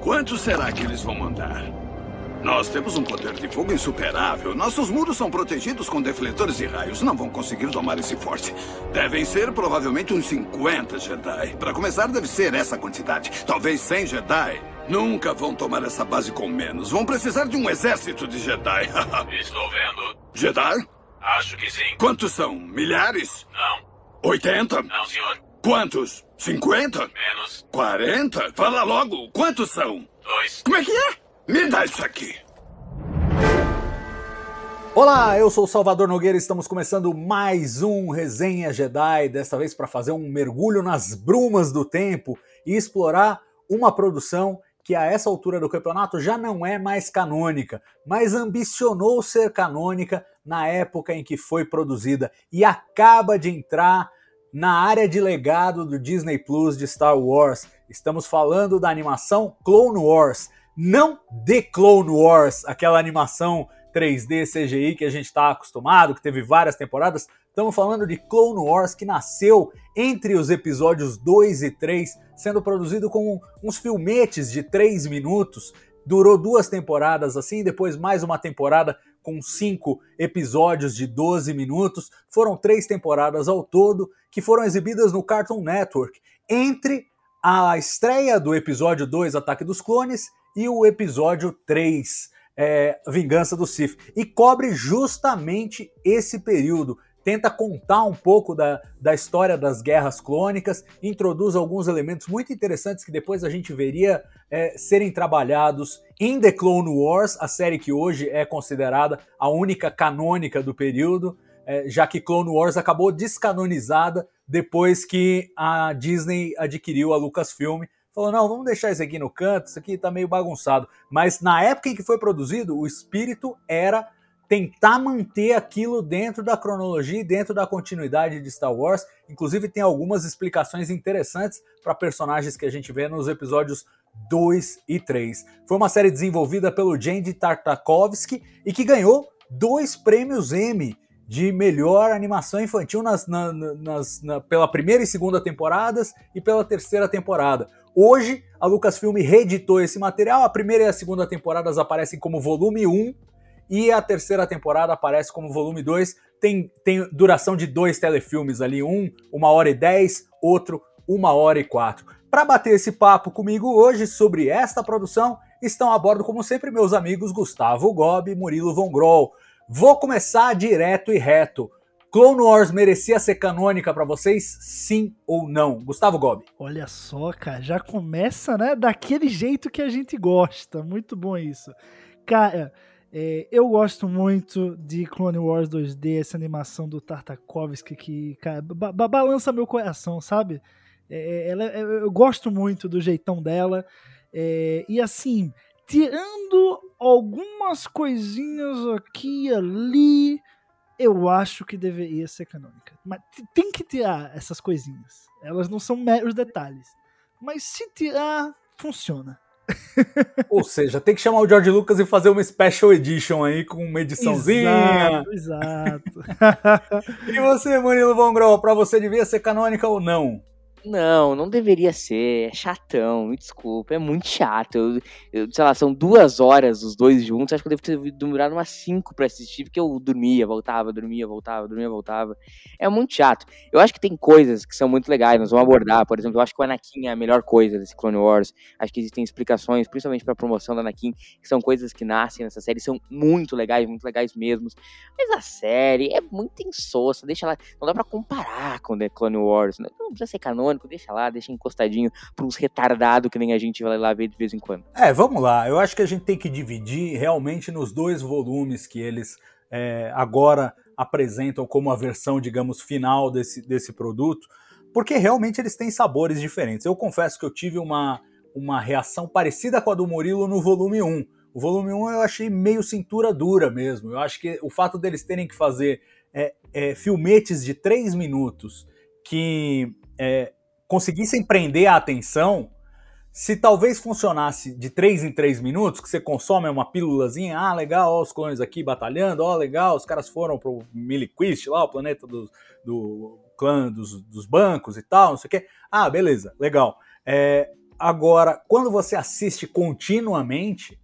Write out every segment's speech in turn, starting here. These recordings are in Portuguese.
Quantos será que eles vão mandar? Nós temos um poder de fogo insuperável. Nossos muros são protegidos com defletores de raios. Não vão conseguir tomar esse forte. Devem ser provavelmente uns 50 Jedi. Para começar, deve ser essa quantidade. Talvez 100 Jedi. Nunca vão tomar essa base com menos. Vão precisar de um exército de Jedi. Estou vendo. Jedi? Acho que sim. Quantos são? Milhares? Não. 80? Não, senhor. Quantos? 50? Menos. 40? Fala logo. Quantos são? Dois. Como é que é? Me dá isso aqui. Olá, eu sou o Salvador Nogueira e estamos começando mais um Resenha Jedi, desta vez para fazer um mergulho nas brumas do tempo e explorar uma produção que a essa altura do campeonato já não é mais canônica, mas ambicionou ser canônica na época em que foi produzida e acaba de entrar na área de legado do Disney Plus de Star Wars. Estamos falando da animação Clone Wars, não The Clone Wars, aquela animação 3D CGI que a gente está acostumado, que teve várias temporadas. Estamos falando de Clone Wars que nasceu entre os episódios 2 e 3, sendo produzido com uns filmetes de 3 minutos. Durou duas temporadas assim, depois mais uma temporada com cinco episódios de 12 minutos. Foram três temporadas ao todo que foram exibidas no Cartoon Network entre a estreia do episódio 2, Ataque dos Clones, e o episódio 3, é, Vingança do Sith. E cobre justamente esse período. Tenta contar um pouco da, da história das guerras clônicas, introduz alguns elementos muito interessantes que depois a gente veria é, serem trabalhados em The Clone Wars, a série que hoje é considerada a única canônica do período, é, já que Clone Wars acabou descanonizada depois que a Disney adquiriu a Lucasfilm falou: não, vamos deixar isso aqui no canto, isso aqui tá meio bagunçado. Mas na época em que foi produzido, o espírito era tentar manter aquilo dentro da cronologia e dentro da continuidade de Star Wars. Inclusive, tem algumas explicações interessantes para personagens que a gente vê nos episódios 2 e 3. Foi uma série desenvolvida pelo Jandy Tartakovsky e que ganhou dois prêmios Emmy de melhor animação infantil nas, na, nas, na, pela primeira e segunda temporadas e pela terceira temporada. Hoje, a Lucasfilm reeditou esse material. A primeira e a segunda temporadas aparecem como volume 1 e a terceira temporada aparece como volume 2. Tem, tem duração de dois telefilmes ali, um, uma hora e dez, outro, uma hora e quatro. Para bater esse papo comigo hoje sobre esta produção, estão a bordo, como sempre, meus amigos Gustavo Gobi e Murilo Von Groll. Vou começar direto e reto. Clone Wars merecia ser canônica para vocês, sim ou não? Gustavo Gobi. Olha só, cara, já começa, né, daquele jeito que a gente gosta. Muito bom isso. Cara, é, eu gosto muito de Clone Wars 2D, essa animação do Tartakovsky que, cara, ba balança meu coração, sabe? É, ela, é, eu gosto muito do jeitão dela. É, e assim, tirando algumas coisinhas aqui e ali, eu acho que deveria ser canônica. Mas tem que tirar essas coisinhas. Elas não são meros detalhes. Mas se tirar, funciona. Ou seja, tem que chamar o George Lucas e fazer uma special edition aí com uma ediçãozinha. Exato, exato. e você, Murilo Von Grol, pra você devia ser canônica ou não? Não, não deveria ser. É chatão, me desculpa. É muito chato. Eu, eu, sei lá, são duas horas os dois juntos. Acho que eu devo ter demorado umas cinco pra assistir, porque eu dormia, voltava, dormia, voltava, dormia, voltava. É muito chato. Eu acho que tem coisas que são muito legais, nós vamos abordar. Por exemplo, eu acho que o Anakin é a melhor coisa desse Clone Wars. Acho que existem explicações, principalmente pra promoção do Anakin, que são coisas que nascem nessa série, são muito legais, muito legais mesmo. Mas a série é muito insossa, deixa lá. Não dá pra comparar com The Clone Wars. Não, não precisa ser deixa lá, deixa encostadinho para uns retardados que nem a gente vai lá ver de vez em quando. É, vamos lá. Eu acho que a gente tem que dividir realmente nos dois volumes que eles é, agora apresentam como a versão, digamos, final desse, desse produto, porque realmente eles têm sabores diferentes. Eu confesso que eu tive uma, uma reação parecida com a do Murilo no volume 1. O volume 1 eu achei meio cintura dura mesmo. Eu acho que o fato deles terem que fazer é, é, filmetes de 3 minutos que é, conseguissem prender a atenção, se talvez funcionasse de 3 em 3 minutos, que você consome uma pílulazinha, ah, legal, ó, os clones aqui batalhando, ó, legal, os caras foram pro Miliquist lá, o planeta do, do clã dos, dos, bancos e tal, não sei o quê. Ah, beleza, legal. É, Agora, quando você assiste continuamente,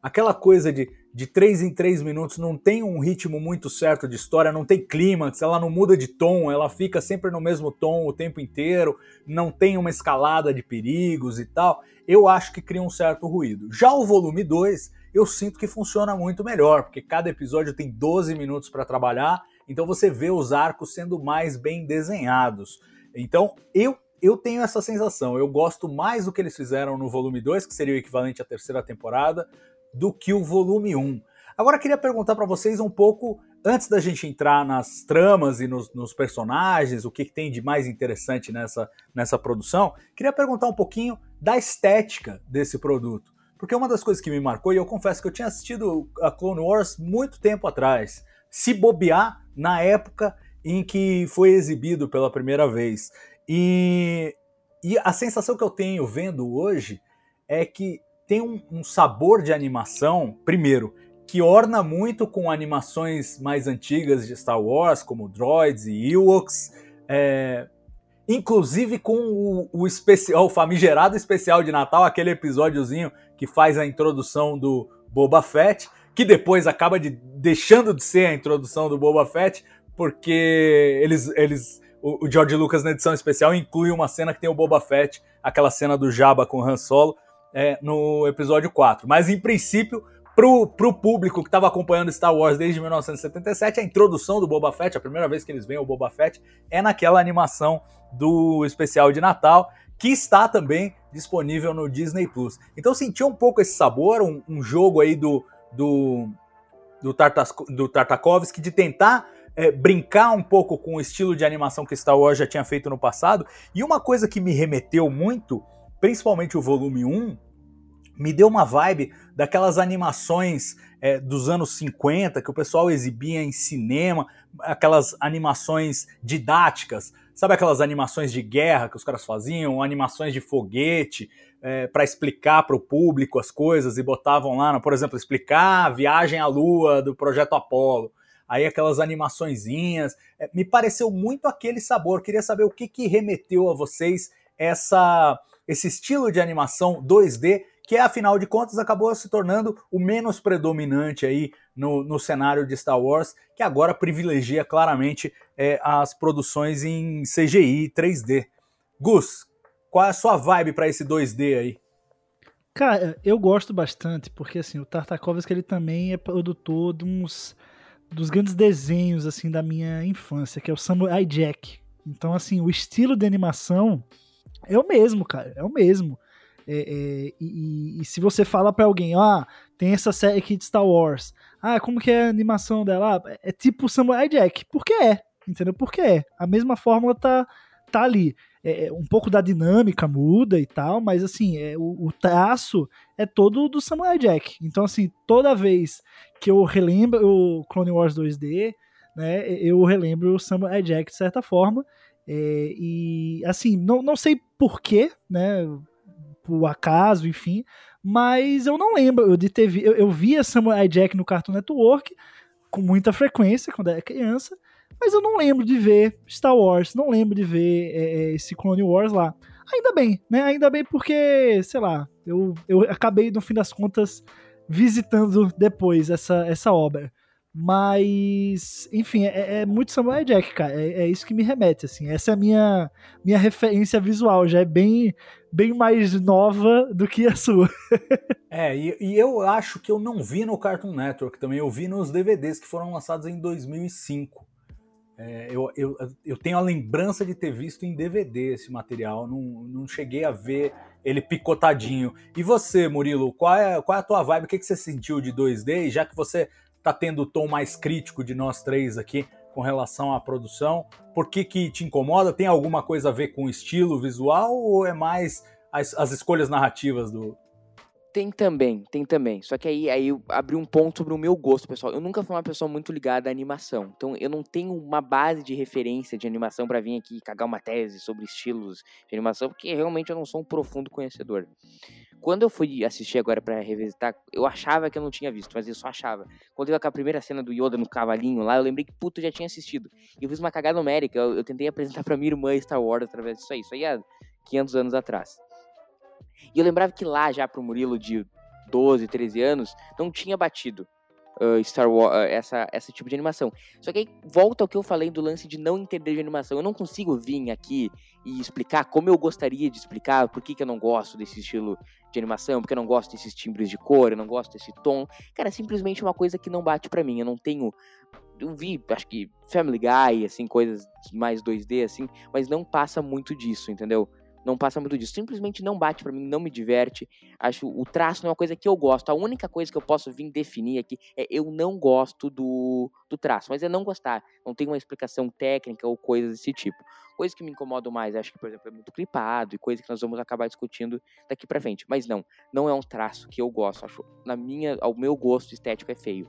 aquela coisa de de 3 em 3 minutos não tem um ritmo muito certo de história, não tem clímax, ela não muda de tom, ela fica sempre no mesmo tom o tempo inteiro, não tem uma escalada de perigos e tal, eu acho que cria um certo ruído. Já o volume 2, eu sinto que funciona muito melhor, porque cada episódio tem 12 minutos para trabalhar, então você vê os arcos sendo mais bem desenhados. Então, eu eu tenho essa sensação. Eu gosto mais do que eles fizeram no volume 2, que seria o equivalente à terceira temporada, do que o volume 1. Agora queria perguntar para vocês um pouco, antes da gente entrar nas tramas e nos, nos personagens, o que, que, tem de mais interessante nessa, nessa produção, queria perguntar um pouquinho da estética desse produto. Porque uma das coisas que me marcou, e eu confesso que eu tinha assistido a Clone Wars muito tempo atrás, se bobear na época em que foi exibido pela primeira vez. E, e a sensação que eu tenho vendo hoje é que tem um, um sabor de animação, primeiro, que orna muito com animações mais antigas de Star Wars, como Droids e Ewoks, é, inclusive com o, o, especial, o famigerado especial de Natal, aquele episódiozinho que faz a introdução do Boba Fett, que depois acaba de, deixando de ser a introdução do Boba Fett, porque eles, eles o, o George Lucas na edição especial inclui uma cena que tem o Boba Fett, aquela cena do Jabba com Han Solo, é, no episódio 4. Mas, em princípio, pro, pro público que estava acompanhando Star Wars desde 1977, a introdução do Boba Fett, a primeira vez que eles veem o Boba Fett, é naquela animação do especial de Natal, que está também disponível no Disney Plus. Então sentiu um pouco esse sabor, um, um jogo aí do, do, do, Tartas, do Tartakovsky de tentar é, brincar um pouco com o estilo de animação que Star Wars já tinha feito no passado. E uma coisa que me remeteu muito, principalmente o volume 1, me deu uma vibe daquelas animações é, dos anos 50 que o pessoal exibia em cinema, aquelas animações didáticas, sabe aquelas animações de guerra que os caras faziam, animações de foguete é, para explicar para o público as coisas e botavam lá, por exemplo, explicar a viagem à Lua do projeto Apollo. Aí aquelas animaçõezinhas, é, me pareceu muito aquele sabor. Queria saber o que, que remeteu a vocês essa, esse estilo de animação 2D que afinal de contas acabou se tornando o menos predominante aí no, no cenário de Star Wars, que agora privilegia claramente é, as produções em CGI 3D. Gus, qual é a sua vibe para esse 2D aí? Cara, eu gosto bastante, porque assim, o Tartakovsky ele também é produtor de uns dos grandes desenhos assim da minha infância, que é o Samurai Jack. Então assim, o estilo de animação é o mesmo, cara, é o mesmo. É, é, e, e, se você fala para alguém, ah, tem essa série aqui de Star Wars, ah, como que é a animação dela? Ah, é tipo Samurai Jack. Porque é, entendeu? Porque é. A mesma fórmula tá, tá ali. É, é, um pouco da dinâmica muda e tal, mas assim, é, o, o, traço é todo do Samurai Jack. Então, assim, toda vez que eu relembro o Clone Wars 2D, né, eu relembro o Samurai Jack de certa forma. É, e assim, não, não sei porquê, né? Por acaso, enfim. Mas eu não lembro de ter vi, eu, eu via Samurai Jack no Cartoon Network com muita frequência quando era criança, mas eu não lembro de ver Star Wars, não lembro de ver é, é, esse Clone Wars lá. Ainda bem, né? Ainda bem porque, sei lá, eu, eu acabei no fim das contas visitando depois essa, essa obra. Mas, enfim, é, é, muito Samurai Jack, cara. É, é, isso que me remete, assim. Essa é a minha, minha referência visual. Já é bem, bem mais nova do que a sua. é, e, e, eu acho que eu não vi no Cartoon Network também. Eu vi nos DVDs que foram lançados em 2005. É, eu, eu, eu tenho a lembrança de ter visto em DVD esse material. Não, não cheguei a ver ele picotadinho. E você, Murilo, qual é, qual é a tua vibe? O que, que você sentiu de 2D? E já que você tá tendo o tom mais crítico de nós três aqui com relação à produção. Por que, que te incomoda? Tem alguma coisa a ver com o estilo visual ou é mais as, as escolhas narrativas do. Tem também, tem também. Só que aí, aí eu abri um ponto sobre o meu gosto, pessoal. Eu nunca fui uma pessoa muito ligada à animação. Então eu não tenho uma base de referência de animação para vir aqui cagar uma tese sobre estilos de animação, porque realmente eu não sou um profundo conhecedor. Quando eu fui assistir agora para revisitar, eu achava que eu não tinha visto, mas eu só achava. Quando eu vi a primeira cena do Yoda no cavalinho lá, eu lembrei que, puto, já tinha assistido. E eu fiz uma cagada numérica, eu, eu tentei apresentar pra minha irmã Star Wars através disso aí. Isso aí há 500 anos atrás. E eu lembrava que lá, já pro Murilo de 12, 13 anos, não tinha batido uh, Star Wars, uh, essa, essa tipo de animação. Só que aí volta ao que eu falei do lance de não entender de animação. Eu não consigo vir aqui e explicar como eu gostaria de explicar por que, que eu não gosto desse estilo de animação, porque eu não gosto desses timbres de cor, eu não gosto desse tom. Cara, é simplesmente uma coisa que não bate para mim. Eu não tenho eu vi, acho que Family Guy, assim, coisas mais 2D, assim, mas não passa muito disso, entendeu? Não passa muito disso. Simplesmente não bate para mim, não me diverte. Acho o traço não é uma coisa que eu gosto. A única coisa que eu posso vir definir aqui é eu não gosto do, do traço, mas é não gostar. Não tem uma explicação técnica ou coisas desse tipo. Coisas que me incomodam mais, acho que, por exemplo, é muito clipado e coisas que nós vamos acabar discutindo daqui para frente. Mas não, não é um traço que eu gosto. Acho, na minha, ao meu gosto estético é feio.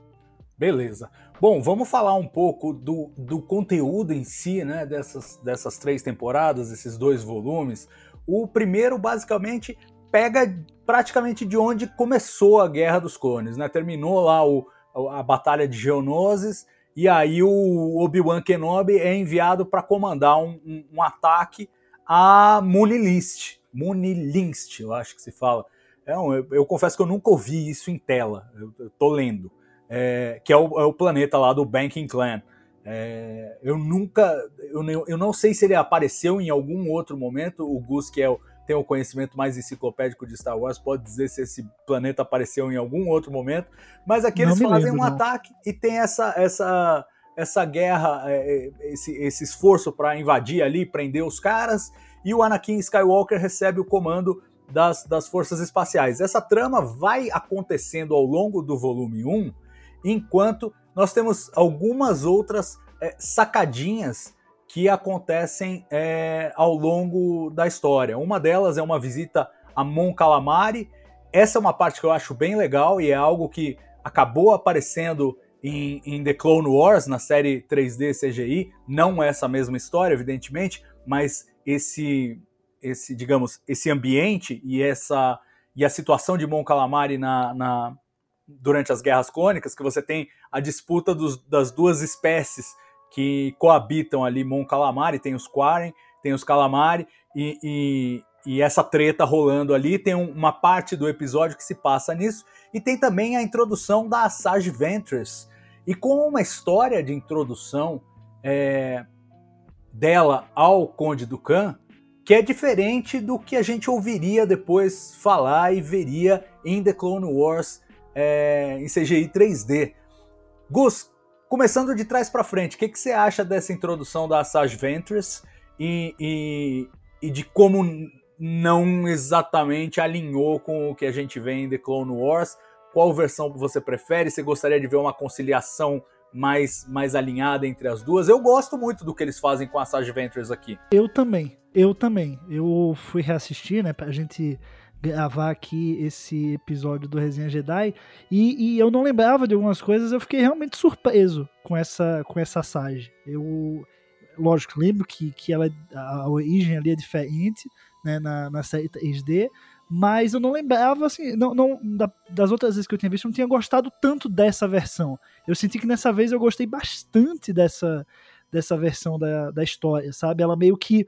Beleza. Bom, vamos falar um pouco do, do conteúdo em si, né, dessas, dessas três temporadas, esses dois volumes. O primeiro, basicamente, pega praticamente de onde começou a Guerra dos Clones, né? Terminou lá o, a Batalha de Geonosis, e aí o Obi-Wan Kenobi é enviado para comandar um, um, um, ataque a Munilist. Munilinst, eu acho que se fala. É um, eu, eu, confesso que eu nunca ouvi isso em tela, eu, eu tô lendo. É, que é o, é o, planeta lá do Banking Clan. É, eu nunca, eu, eu não sei se ele apareceu em algum outro momento. O Gus, que é o, tem o conhecimento mais enciclopédico de Star Wars, pode dizer se esse planeta apareceu em algum outro momento. Mas aqui eles fazem lembro, um não. ataque e tem essa, essa, essa guerra, é, é esse, esse esforço para invadir ali, prender os caras. E o Anakin Skywalker recebe o comando das, das forças espaciais. Essa trama vai acontecendo ao longo do volume 1, enquanto nós temos algumas outras é, sacadinhas que acontecem é, ao longo da história. Uma delas é uma visita a Mon Calamari. Essa é uma parte que eu acho bem legal e é algo que acabou aparecendo em, em, The Clone Wars, na série 3D CGI. Não essa mesma história, evidentemente, mas esse, esse digamos, esse ambiente e essa e a situação de Mon Calamari na, na, durante as guerras clônicas, que você tem a disputa dos, das duas espécies que coabitam ali Mon Calamari, tem os Quarren, tem os Calamari, e, e, e essa treta rolando ali, tem um, uma parte do episódio que se passa nisso, e tem também a introdução da Asajj Ventress, e com uma história de introdução é, dela ao Conde do Khan, que é diferente do que a gente ouviria depois falar e veria em The Clone Wars é, em CGI 3D. Gus, começando de trás para frente, o que, que, você acha dessa introdução da Asajj Ventress e, e, e, de como não exatamente alinhou com o que a gente vê em The Clone Wars? Qual versão você prefere? Você gostaria de ver uma conciliação mais, mais alinhada entre as duas? Eu gosto muito do que eles fazem com a Asajj Ventress aqui. Eu também, eu também. Eu fui reassistir, né, pra gente gravar aqui esse episódio do Resenha Jedi e, e, eu não lembrava de algumas coisas, eu fiquei realmente surpreso com essa com essa Sage. Eu, lógico, lembro que, que ela, a origem ali é diferente né, na, na série 3D, mas eu não lembrava, assim, não, não da, das outras vezes que eu tinha visto, eu não tinha gostado tanto dessa versão. Eu senti que nessa vez eu gostei bastante dessa, dessa versão da, da história, sabe? Ela meio que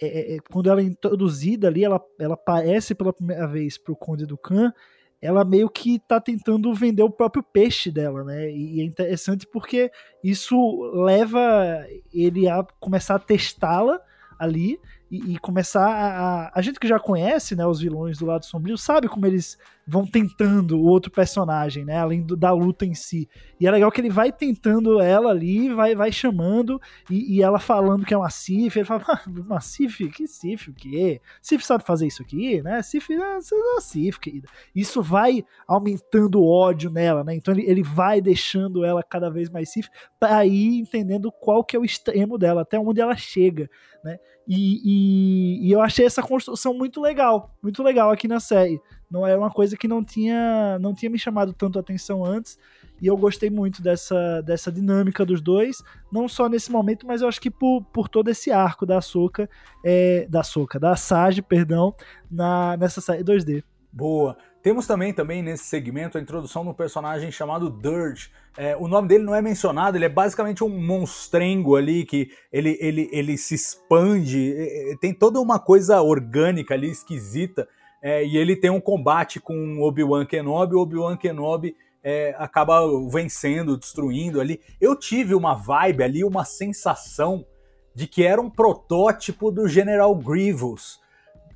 é, é, é, quando ela é introduzida ali, ela, ela aparece pela primeira vez pro Conde do Khan, ela meio que tá tentando vender o próprio peixe dela, né? E é interessante porque isso leva ele a começar a testá-la ali e, e começar a, a, a. gente que já conhece né, os vilões do lado sombrio sabe como eles vão tentando o outro personagem, né? Além do, da luta em si. E é legal que ele vai tentando ela ali, vai, vai chamando, e, e ela falando que é uma Sif, ele fala, ah, uma Sif? Que Sif? O quê? Sif sabe fazer isso aqui, né? Sif é uma Sif, querida. Isso vai aumentando o ódio nela, né? Então ele, ele vai deixando ela cada vez mais Sif para ir entendendo qual que é o extremo dela, até onde ela chega, né? E, e, e eu achei essa construção muito legal, muito legal aqui na série não é uma coisa que não tinha, não tinha me chamado tanto a atenção antes. E eu gostei muito dessa, dessa dinâmica dos dois, não só nesse momento, mas eu acho que por, por todo esse arco da Soca, é, da Soca, da Sage, perdão, na, nessa série 2D. Boa. Temos também, também nesse segmento a introdução de um personagem chamado Dirge. É, o nome dele não é mencionado, ele é basicamente um monstrengo ali que ele, ele, ele se expande, tem toda uma coisa orgânica ali, esquisita é, e ele tem um combate com Obi-Wan Kenobi, Obi-Wan Kenobi é, acaba vencendo, destruindo ali. Eu tive uma vibe ali, uma sensação de que era um protótipo do General Grievous.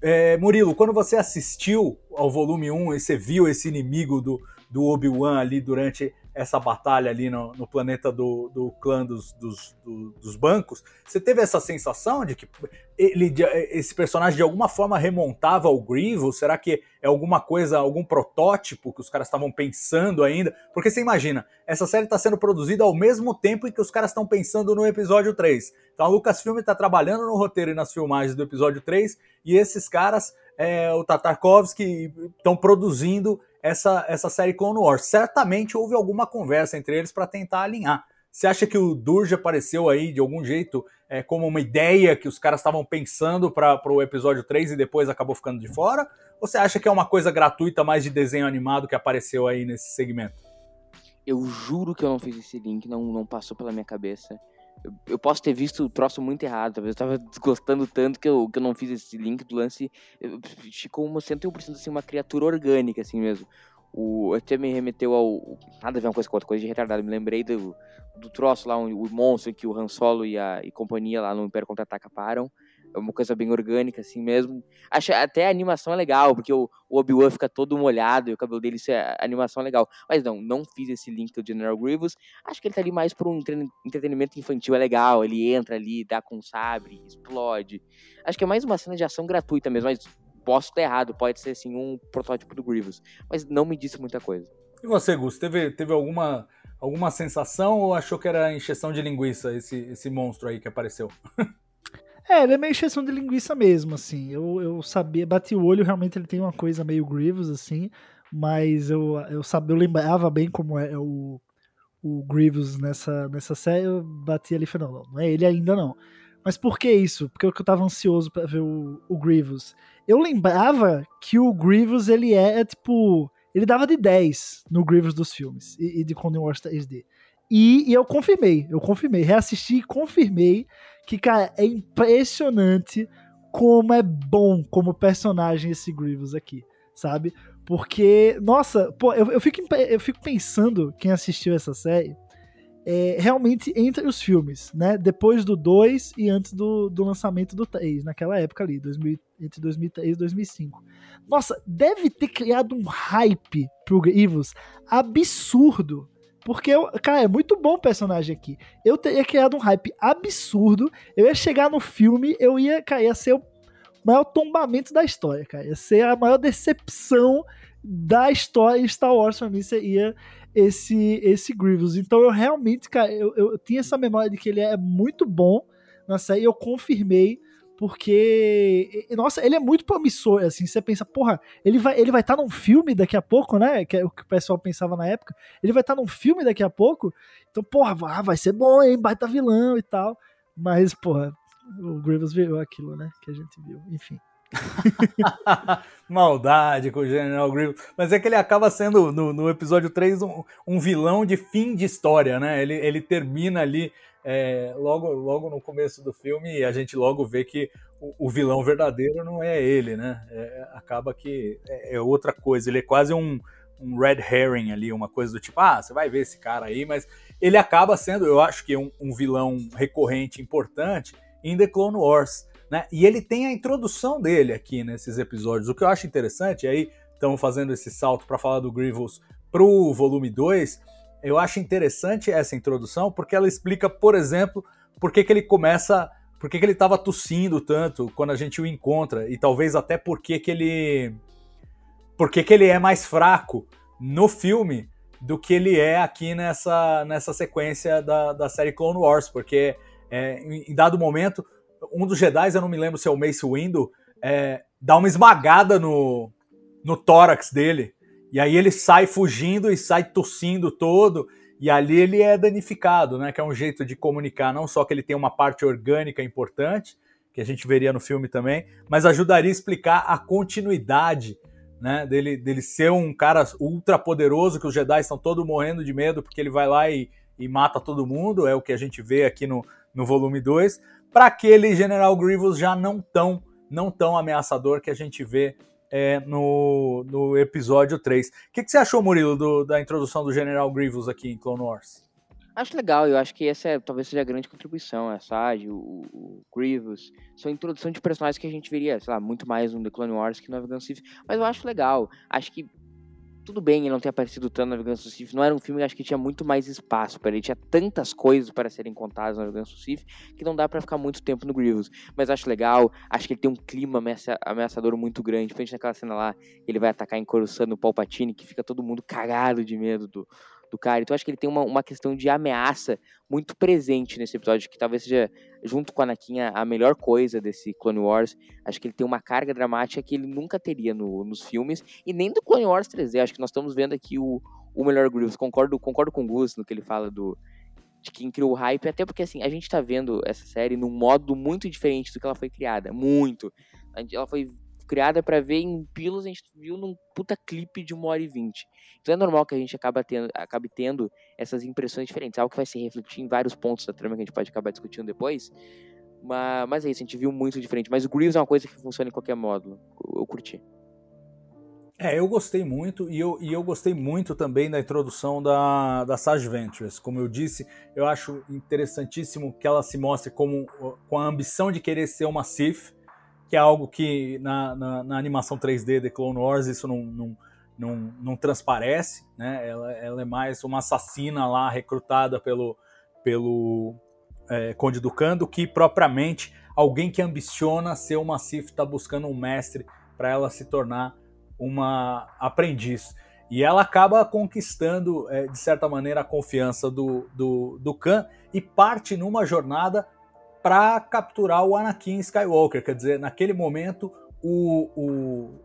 É, Murilo, quando você assistiu ao volume 1 e você viu esse inimigo do, do Obi-Wan ali durante essa batalha ali no, no planeta do, do clã dos, dos, do, dos, bancos, você teve essa sensação de que ele, esse personagem de alguma forma remontava ao Grievous? Será que é alguma coisa, algum protótipo que os caras estavam pensando ainda? Porque você imagina, essa série está sendo produzida ao mesmo tempo em que os caras estão pensando no episódio 3. Então a Lucasfilm está trabalhando no roteiro e nas filmagens do episódio 3 e esses caras, é, o Tatarkovsky, estão produzindo essa, essa série Clone Wars. Certamente houve alguma conversa entre eles para tentar alinhar. Você acha que o Durge apareceu aí de algum jeito é, como uma ideia que os caras estavam pensando para o episódio 3 e depois acabou ficando de fora? Ou você acha que é uma coisa gratuita mais de desenho animado que apareceu aí nesse segmento? Eu juro que eu não fiz esse link, não, não passou pela minha cabeça. Eu, posso ter visto o troço muito errado, talvez eu tava desgostando tanto que eu, que eu não fiz esse link do lance. Ficou uma 101% assim, uma criatura orgânica, assim mesmo. O, até me remeteu ao. Nada a ver uma coisa com outra, coisa de retardado. Me lembrei do, do troço lá, o monstro que o Han Solo e a e companhia lá no Império Contra-Ataca param. É uma coisa bem orgânica, assim mesmo. Acho, até a animação é legal, porque o, o Obi-Wan fica todo molhado e o cabelo dele, isso é, animação é legal. Mas não, não fiz esse link do General Grievous. Acho que ele tá ali mais por um entretenimento infantil, é legal. Ele entra ali, dá com um sabre, explode. Acho que é mais uma cena de ação gratuita mesmo, mas posso estar errado, pode ser assim um protótipo do Grievous. Mas não me disse muita coisa. E você, Gus, teve, teve alguma, alguma sensação ou achou que era encheção de linguiça esse, esse monstro aí que apareceu? É, ele é meio exceção de linguiça mesmo, assim. Eu, eu sabia, bati o olho, realmente ele tem uma coisa meio Grievous, assim. Mas eu, eu sabia, eu lembrava bem como é o, o Grievous nessa, nessa série. Eu bati ali e falei, não, não é ele ainda não. Mas por que isso? Porque eu tava ansioso para ver o, o Grievous. Eu lembrava que o Grievous, ele é, é tipo... Ele dava de 10 no Grievous dos filmes e, e de Clone Wars 3D. E, e, eu confirmei, eu confirmei, reassisti e confirmei que, cara, é impressionante como é bom como personagem esse Grievous aqui, sabe? Porque, nossa, pô, eu, eu, fico, eu fico pensando, quem assistiu essa série, é, realmente entre os filmes, né? Depois do 2 e antes do, do lançamento do 3, naquela época ali, 2000, entre 2003 e 2005. Nossa, deve ter criado um hype pro Grievous absurdo porque, eu, cara, é muito bom o personagem aqui. Eu teria criado um hype absurdo. Eu ia chegar no filme, eu ia, cara, ia ser o maior tombamento da história, cara. Ia ser a maior decepção da história de Star Wars pra mim seria esse, esse Grievous. Então eu realmente, cara, eu, eu tinha essa memória de que ele é muito bom na série eu confirmei porque nossa, ele é muito promissor, assim, você pensa, porra, ele vai ele vai estar tá num filme daqui a pouco, né? Que é o que o pessoal pensava na época. Ele vai estar tá num filme daqui a pouco. Então, porra, ah, vai ser bom, hein? Baita vilão e tal. Mas, porra, o Grievous virou aquilo, né, que a gente viu. Enfim. Maldade com o General Grievous. Mas é que ele acaba sendo, no, no episódio 3, um, um, vilão de fim de história, né? Ele, ele termina ali é, logo, logo no começo do filme a gente logo vê que o, o vilão verdadeiro não é ele, né? É, acaba que é, é, outra coisa. Ele é quase um, um red herring ali, uma coisa do tipo, ah, você vai ver esse cara aí, mas ele acaba sendo, eu acho que um, um vilão recorrente importante em The Clone Wars. Né? E ele tem a introdução dele aqui nesses episódios. O que eu acho interessante, aí estamos fazendo esse salto para falar do Grievous pro volume 2, eu acho interessante essa introdução porque ela explica, por exemplo, por que, que ele começa. Por que, que ele estava tossindo tanto quando a gente o encontra, e talvez até por que, que ele. Por que, que ele é mais fraco no filme do que ele é aqui nessa, nessa sequência da, da série Clone Wars, porque é, em, dado momento, um dos Jedi, eu não me lembro se é o Mace Windu, é, dá uma esmagada no, no tórax dele, e aí ele sai fugindo e sai tossindo todo, e ali ele é danificado, né? Que é um jeito de comunicar, não só que ele tem uma parte orgânica importante, que a gente veria no filme também, mas ajudaria a explicar a continuidade, né? Dele, dele ser um cara ultra poderoso, que os Jedi estão todos morrendo de medo porque ele vai lá e, e mata todo mundo, é o que a gente vê aqui no, no volume 2, para aquele General Grievous já não tão, não tão ameaçador que a gente vê é, no, no episódio 3. O que, que você achou, Murilo, do, da introdução do General Grievous aqui em Clone Wars? Acho legal, eu acho que essa é, talvez seja a grande contribuição, a Sage, o, o Grievous, são introdução de personagens que a gente veria, sei lá, muito mais no The Clone Wars que no Navegantes Sith, mas eu acho legal, acho que tudo bem ele não ter aparecido tanto no Navegantes do Sith, não era um filme que acho que tinha muito mais espaço para ele, tinha tantas coisas para serem contadas no Navegantes do Sith, que não dá para ficar muito tempo no Grievous, mas acho legal, acho que ele tem um clima ameaçador muito grande, principalmente naquela cena lá, ele vai atacar Coruscant o Palpatine, que fica todo mundo cagado de medo do do cara. Então acho que ele tem uma, uma questão de ameaça muito presente nesse episódio, que talvez seja, junto com a Anakin, a melhor coisa desse Clone Wars. Acho que ele tem uma carga dramática que ele nunca teria no, nos filmes, e nem do Clone Wars 3D. Acho que nós estamos vendo aqui o, o melhor Grievous. Concordo, concordo com o Gus no que ele fala do de quem criou o hype, até porque assim, a gente tá vendo essa série num modo muito diferente do que ela foi criada, muito. Ela foi criada para ver em pilos, a gente viu num puta clipe de uma hora e vinte. Então é normal que a gente tendo, acabe tendo essas impressões diferentes, algo que vai se refletir em vários pontos da trama que a gente pode acabar discutindo depois. Mas, mas é isso, a gente viu muito diferente. Mas o Grievous é uma coisa que funciona em qualquer módulo. Eu, eu curti. É, eu gostei muito e eu, e eu gostei muito também da introdução da, da Sage Ventures. Como eu disse, eu acho interessantíssimo que ela se mostre como, com a ambição de querer ser uma Sith, que é algo que na, na, na, animação 3D de Clone Wars isso não, não, não, não transparece, né? Ela, ela, é mais uma assassina lá recrutada pelo, pelo é, Conde Ducan do que propriamente alguém que ambiciona ser uma Sith, está buscando um mestre para ela se tornar uma aprendiz. E ela acaba conquistando, é, de certa maneira, a confiança do, do, do Khan e parte numa jornada para capturar o Anakin Skywalker. Quer dizer, naquele momento, o, o,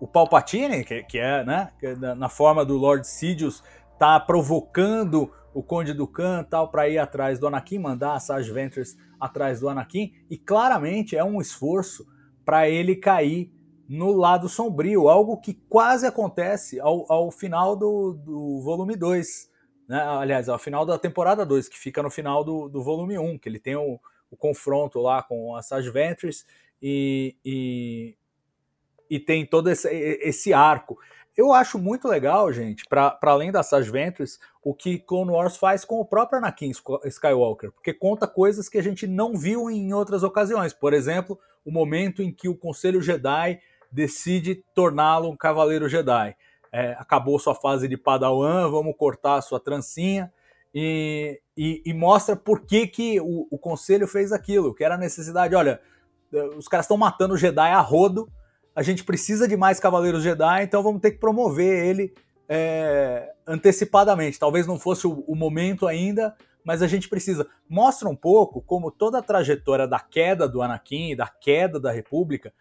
o Palpatine, que, que é, né, que é na, forma do Lord Sidious, tá provocando o Conde do Khan tal para ir atrás do Anakin, mandar a Sage Ventress atrás do Anakin, e claramente é um esforço para ele cair no lado sombrio, algo que quase acontece ao, ao final do, do volume 2 né? aliás, ao final da temporada 2, que fica no final do, do volume 1, um, que ele tem o, o, confronto lá com a Sage Ventress e, e, e tem todo esse, esse, arco. Eu acho muito legal, gente, para além da Sage Ventress, o que Clone Wars faz com o próprio Anakin Skywalker, porque conta coisas que a gente não viu em outras ocasiões. Por exemplo, o momento em que o Conselho Jedi decide torná-lo um Cavaleiro Jedi é, acabou sua fase de padawan, vamos cortar sua trancinha. E, e, e mostra por que, que o, o, conselho fez aquilo, que era a necessidade. Olha, os caras estão matando o Jedi a rodo, a gente precisa de mais Cavaleiros Jedi, então vamos ter que promover ele é, antecipadamente. Talvez não fosse o, o momento ainda, mas a gente precisa. Mostra um pouco como toda a trajetória da queda do Anakin, da queda da República,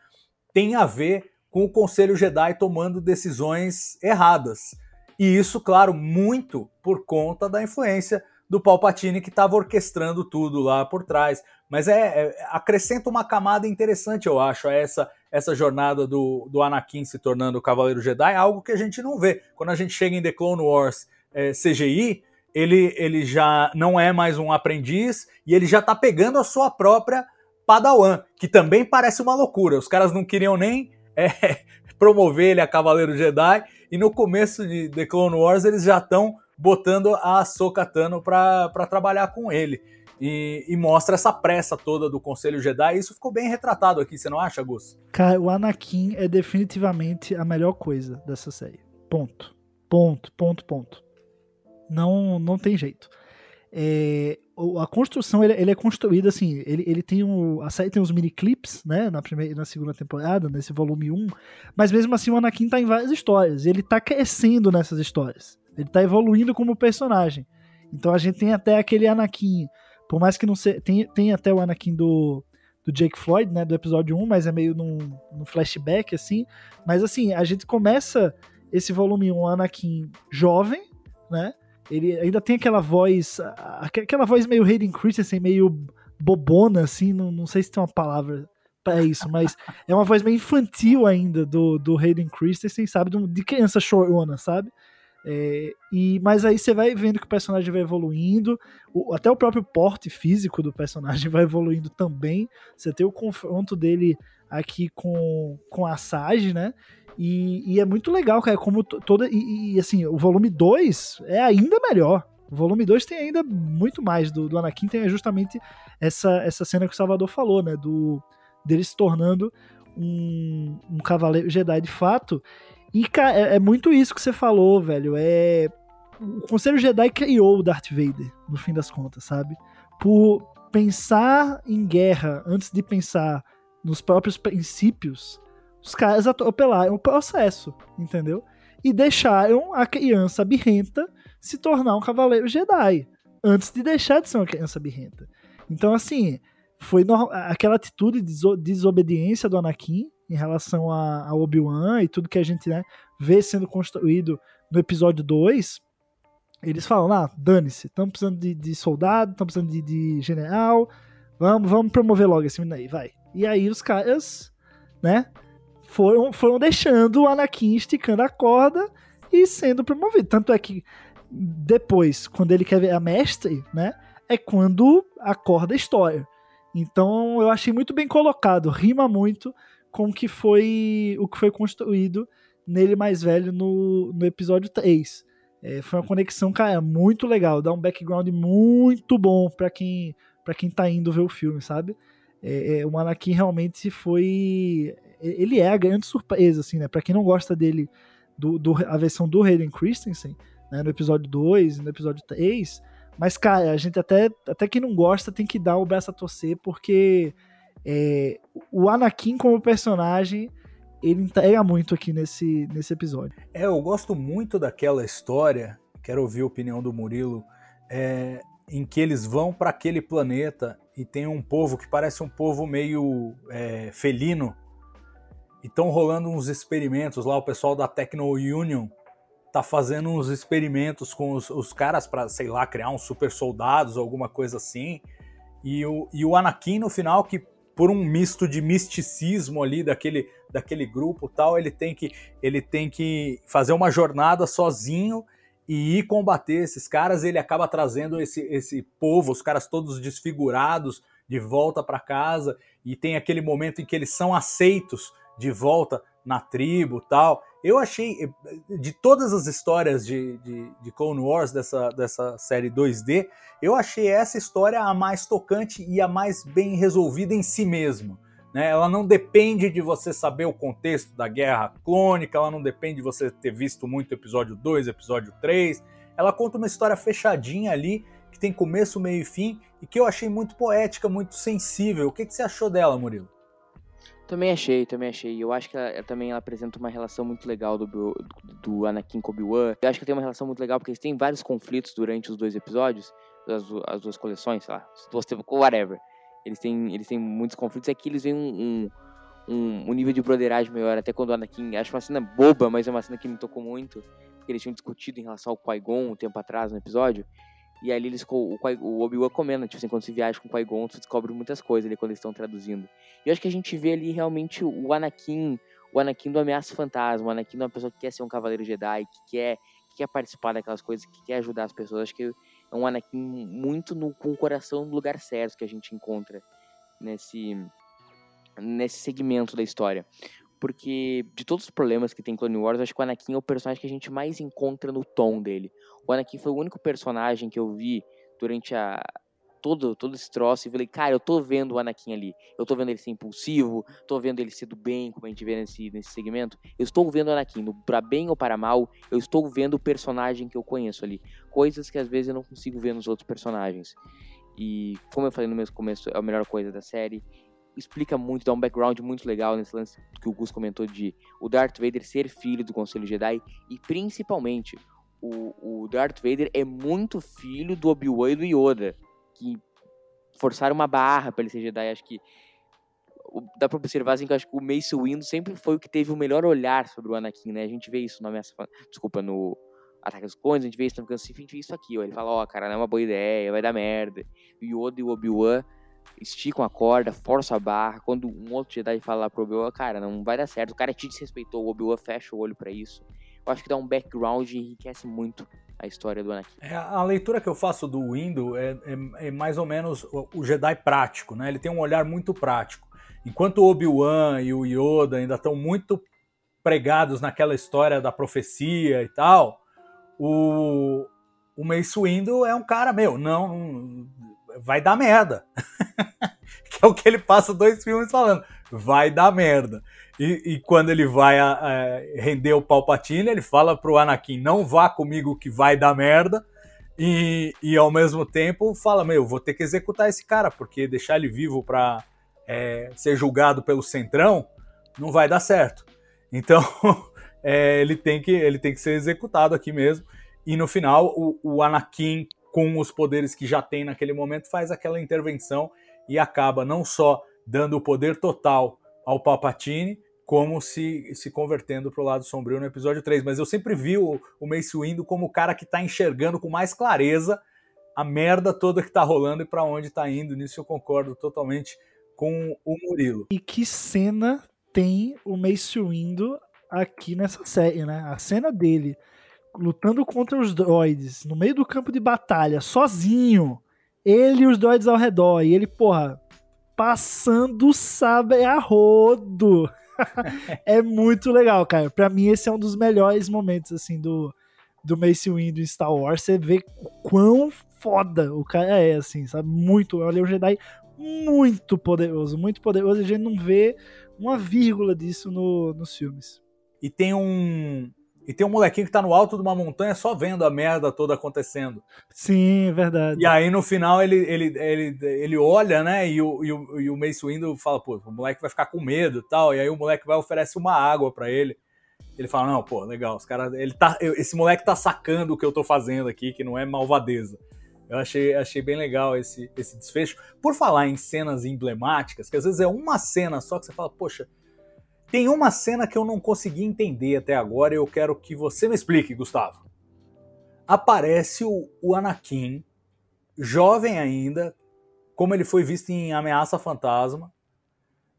tem a ver com o Conselho Jedi tomando decisões erradas. E isso, claro, muito por conta da influência do Palpatine que estava orquestrando tudo lá por trás. Mas é, é, acrescenta uma camada interessante, eu acho, a essa, essa jornada do, do Anakin se tornando o Cavaleiro Jedi, algo que a gente não vê. Quando a gente chega em The Clone Wars é, CGI, ele, ele já não é mais um aprendiz e ele já está pegando a sua própria Padawan, que também parece uma loucura. Os caras não queriam nem é, promover ele a Cavaleiro Jedi. E no começo de The Clone Wars eles já estão botando a Ahsoka Tano para trabalhar com ele. E, e, mostra essa pressa toda do Conselho Jedi. Isso ficou bem retratado aqui, você não acha, Gus? Cara, o Anakin é definitivamente a melhor coisa dessa série. Ponto. Ponto, ponto, ponto. Não, não tem jeito. É, a construção ele, ele, é construída assim, ele, ele tem o, a série tem os mini clips, né, na primeira na segunda temporada, nesse volume 1, mas mesmo assim o Anakin tá em várias histórias, ele tá crescendo nessas histórias. Ele tá evoluindo como personagem. Então a gente tem até aquele Anakin, por mais que não seja, tem, tem até o Anakin do do Jake Floyd, né, do episódio 1, mas é meio num, num flashback assim, mas assim, a gente começa esse volume 1 Anakin jovem, né? Ele ainda tem aquela voz, aquela voz meio Hayden Christensen, meio bobona, assim, não, não sei se tem uma palavra para isso, mas é uma voz meio infantil ainda do, do Hayden Christensen, sabe? De criança chorona, sabe? É, e Mas aí você vai vendo que o personagem vai evoluindo, o, até o próprio porte físico do personagem vai evoluindo também. Você tem o confronto dele aqui com, com a Sage, né? E, e, é muito legal, cara, como toda. E, e, assim, o volume 2 é ainda melhor. O volume 2 tem ainda muito mais do, do Anakin, tem justamente essa, essa cena que o Salvador falou, né? Do, dele se tornando um, um cavaleiro Jedi de fato. E, cara, é, é muito isso que você falou, velho. É. O Conselho Jedi criou o Darth Vader, no fim das contas, sabe? Por pensar em guerra antes de pensar nos próprios princípios, os caras atropelaram o processo, entendeu? E deixaram a criança birrenta se tornar um cavaleiro Jedi, antes de deixar de ser uma criança birrenta. Então, assim, foi no... aquela atitude de desobediência do Anakin em relação a, a Obi-Wan e tudo que a gente né, vê sendo construído no episódio 2. Eles falam, ah, dane-se, estamos precisando de, de soldado, estamos precisando de, de, general, vamos, vamos promover logo esse menino aí, vai. E aí os caras, né, foram, foram deixando o Anakin esticando a corda e sendo promovido. Tanto é que depois, quando ele quer ver a mestre, né, é quando a corda estoura. Então eu achei muito bem colocado, rima muito com o que foi o que foi construído nele mais velho no, no episódio 3. É, foi uma conexão, cara, muito legal, dá um background muito bom para quem para quem tá indo ver o filme, sabe? É, é, o Anakin realmente foi. Ele é a grande surpresa, assim, né? Pra quem não gosta dele, do, do a versão do Hayden Christensen, né? no episódio 2 no episódio 3. Mas, cara, a gente até, até quem não gosta tem que dar o braço a torcer, porque é, o Anakin como personagem ele entrega muito aqui nesse, nesse episódio. É, eu gosto muito daquela história, quero ouvir a opinião do Murilo, é, em que eles vão para aquele planeta e tem um povo que parece um povo meio é, felino. Estão rolando uns experimentos lá, o pessoal da Techno Union tá fazendo uns experimentos com os, os caras para, sei lá, criar uns super soldados, alguma coisa assim. E o, e o Anakin no final, que por um misto de misticismo ali daquele, daquele grupo tal, ele tem que ele tem que fazer uma jornada sozinho e ir combater esses caras, ele acaba trazendo esse, esse povo, os caras todos desfigurados, de volta para casa, e tem aquele momento em que eles são aceitos de volta na tribo tal. Eu achei, de todas as histórias de, de, de Clone Wars, dessa, dessa série 2D, eu achei essa história a mais tocante e a mais bem resolvida em si mesmo. Né? Ela não depende de você saber o contexto da guerra clônica, ela não depende de você ter visto muito episódio 2, episódio 3. Ela conta uma história fechadinha ali, que tem começo, meio e fim, e que eu achei muito poética, muito sensível. O que, que você achou dela, Murilo? Também achei, também achei. Eu acho que ela, também ela apresenta uma relação muito legal do, do, do Anakin com Obi-Wan. Eu acho que tem uma relação muito legal porque eles têm vários conflitos durante os dois episódios, as, as duas coleções, sei lá, whatever. Eles têm, eles têm muitos conflitos. Aqui eles veem um, um, um nível de broderagem maior. Até quando o Anakin. Acho uma cena boba, mas é uma cena que me tocou muito. Porque eles tinham discutido em relação ao Qui-Gon um tempo atrás no episódio. E ali eles, o, o Obi-Wan comendo, tipo assim, quando você viaja com o Qui-Gon, descobre muitas coisas ali quando eles estão traduzindo. E eu acho que a gente vê ali realmente o Anakin, o Anakin do Ameaça Fantasma, o Anakin de uma pessoa que quer ser um Cavaleiro Jedi, que quer, que quer participar daquelas coisas, que quer ajudar as pessoas. Acho que é um Anakin muito no, com o coração no lugar certo que a gente encontra nesse, nesse segmento da história. Porque de todos os problemas que tem Clone Wars, acho que o Anakin é o personagem que a gente mais encontra no tom dele. O Anakin foi o único personagem que eu vi durante a, todo, todo esse troço e falei, cara, eu tô vendo o Anakin ali. Eu tô vendo ele ser impulsivo, tô vendo ele ser do bem, como a gente vê nesse, nesse segmento. Eu estou vendo o Anakin, no, pra bem ou para mal, eu estou vendo o personagem que eu conheço ali. Coisas que às vezes eu não consigo ver nos outros personagens. E como eu falei no meu começo, é a melhor coisa da série. Explica muito, dá um background muito legal nesse lance que o Gus comentou de o Darth Vader ser filho do Conselho Jedi e principalmente o, o Darth Vader é muito filho do Obi-Wan e do Yoda, que forçaram uma barra para ele ser Jedi. Acho que dá pra observar assim, que acho que o Mace Windu sempre foi o que teve o melhor olhar sobre o Anakin, né? A gente vê isso no Ameaça, desculpa, no Ataque dos Clones, a gente vê isso no Kansas a gente vê isso aqui, ó. Ele fala, ó, oh, cara, não é uma boa ideia, vai dar merda. O Yoda e o Obi-Wan esticam a corda, forçam a barra. Quando um outro Jedi fala pro Obi-Wan, cara, não vai dar certo. O cara te desrespeitou, o Obi-Wan fecha o olho para isso. eu acho que dá um background e enriquece muito a história do Anakin. É, a leitura que eu faço do Windu é, é, é mais ou menos o, o, Jedi prático, né? Ele tem um olhar muito prático. Enquanto o Obi-Wan e o Yoda ainda estão muito pregados naquela história da profecia e tal, o, o Mace Windu é um cara, meu, não, não vai dar merda. que é o que ele passa dois filmes falando. Vai dar merda. E, e quando ele vai a, a, render o Palpatine, ele fala pro Anakin, não vá comigo que vai dar merda. E, e ao mesmo tempo fala, meu, vou ter que executar esse cara, porque deixar ele vivo pra é, ser julgado pelo Centrão não vai dar certo. Então, é, ele, tem que, ele tem que ser executado aqui mesmo. E no final, o, o Anakin, com os poderes que já tem naquele momento, faz aquela intervenção e acaba não só dando o poder total ao Palpatine, como se, se convertendo para o lado sombrio no episódio 3. Mas eu sempre vi o, o Mace Windu como o cara que está enxergando com mais clareza a merda toda que está rolando e para onde está indo. Nisso eu concordo totalmente com o Murilo. E que cena tem o Mace Windu aqui nessa série, né? A cena dele lutando contra os droids no meio do campo de batalha, sozinho. Ele e os droids ao redor. E ele, porra, passando sabre a rodo. é muito legal, cara. Pra mim, esse é um dos melhores momentos, assim, do, do Mace Windu em Star Wars. Você vê quão foda o cara é, assim, sabe? Muito. Olha, o Jedi muito poderoso, muito poderoso. A gente não vê uma vírgula disso no, nos filmes. E tem um, e tem um molequinho que tá no alto de uma montanha só vendo a merda toda acontecendo. Sim, é verdade. E aí no final ele, ele, ele, ele olha, né? E o, e, o, e o Mace Windu fala, pô, o moleque vai ficar com medo e tal. E aí o moleque vai oferece uma água para ele. Ele fala, não, pô, legal, os caras. Ele tá, esse moleque tá sacando o que eu tô fazendo aqui, que não é malvadeza. Eu achei, achei bem legal esse, esse desfecho. Por falar em cenas emblemáticas, que às vezes é uma cena só que você fala, poxa, tem uma cena que eu não consegui entender até agora e eu quero que você me explique, Gustavo. Aparece o, o Anakin, jovem ainda, como ele foi visto em Ameaça Fantasma,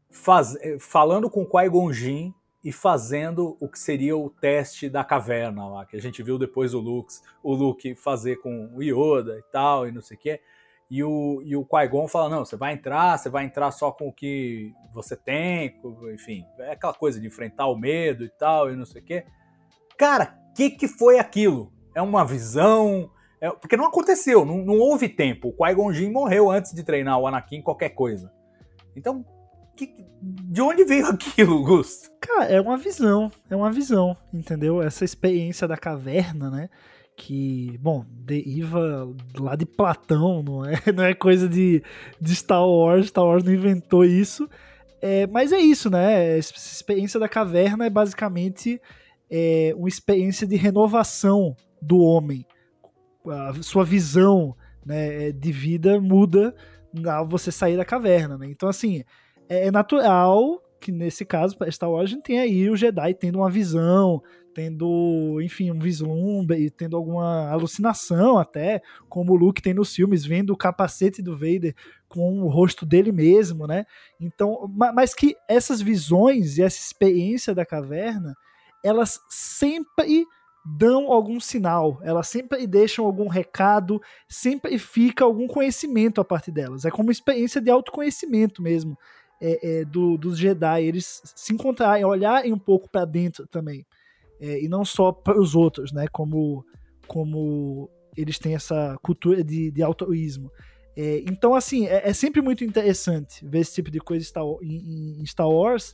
faz, eh, falando com Qui-Gon Jinn e fazendo o que seria o teste da caverna lá, que a gente viu depois o Luke, o Luke fazer com o Yoda e tal, e não sei o quê. E o, e o Qui-Gon fala, não, você vai entrar, você vai entrar só com o que você tem, enfim, é aquela coisa de enfrentar o medo e tal, e não sei o quê. Cara, o que, que foi aquilo? É uma visão? É, porque não aconteceu, não, não houve tempo. O Qui-Gon Jinn morreu antes de treinar o Anakin qualquer coisa. Então, que, de onde veio aquilo, Gus? Cara, é uma visão, é uma visão, entendeu? Essa experiência da caverna, né? Que, bom, deriva lá de Platão, não é, não é coisa de, de Star Wars, Star Wars não inventou isso. É, mas é isso, né? Essa experiência da caverna é basicamente é, uma experiência de renovação do homem. A sua visão né, de vida muda ao você sair da caverna, né? Então, assim, é, é natural que nesse caso, para Star Wars, a gente tem aí o Jedi tendo uma visão, tendo, enfim, um vislumbre, tendo alguma alucinação até, como o Luke tem nos filmes, vendo o capacete do Vader com o rosto dele mesmo, né? Então, mas que essas visões e essa experiência da caverna, elas sempre dão algum sinal, elas sempre deixam algum recado, sempre fica algum conhecimento a partir delas. É como uma experiência de autoconhecimento mesmo é, é, do, dos Jedi, eles se encontrarem, olharem um pouco para dentro também é, e não só para os outros, né? Como, como eles têm essa cultura de, de altruísmo. É, então, assim, é, é, sempre muito interessante ver esse tipo de coisa em, em Star Wars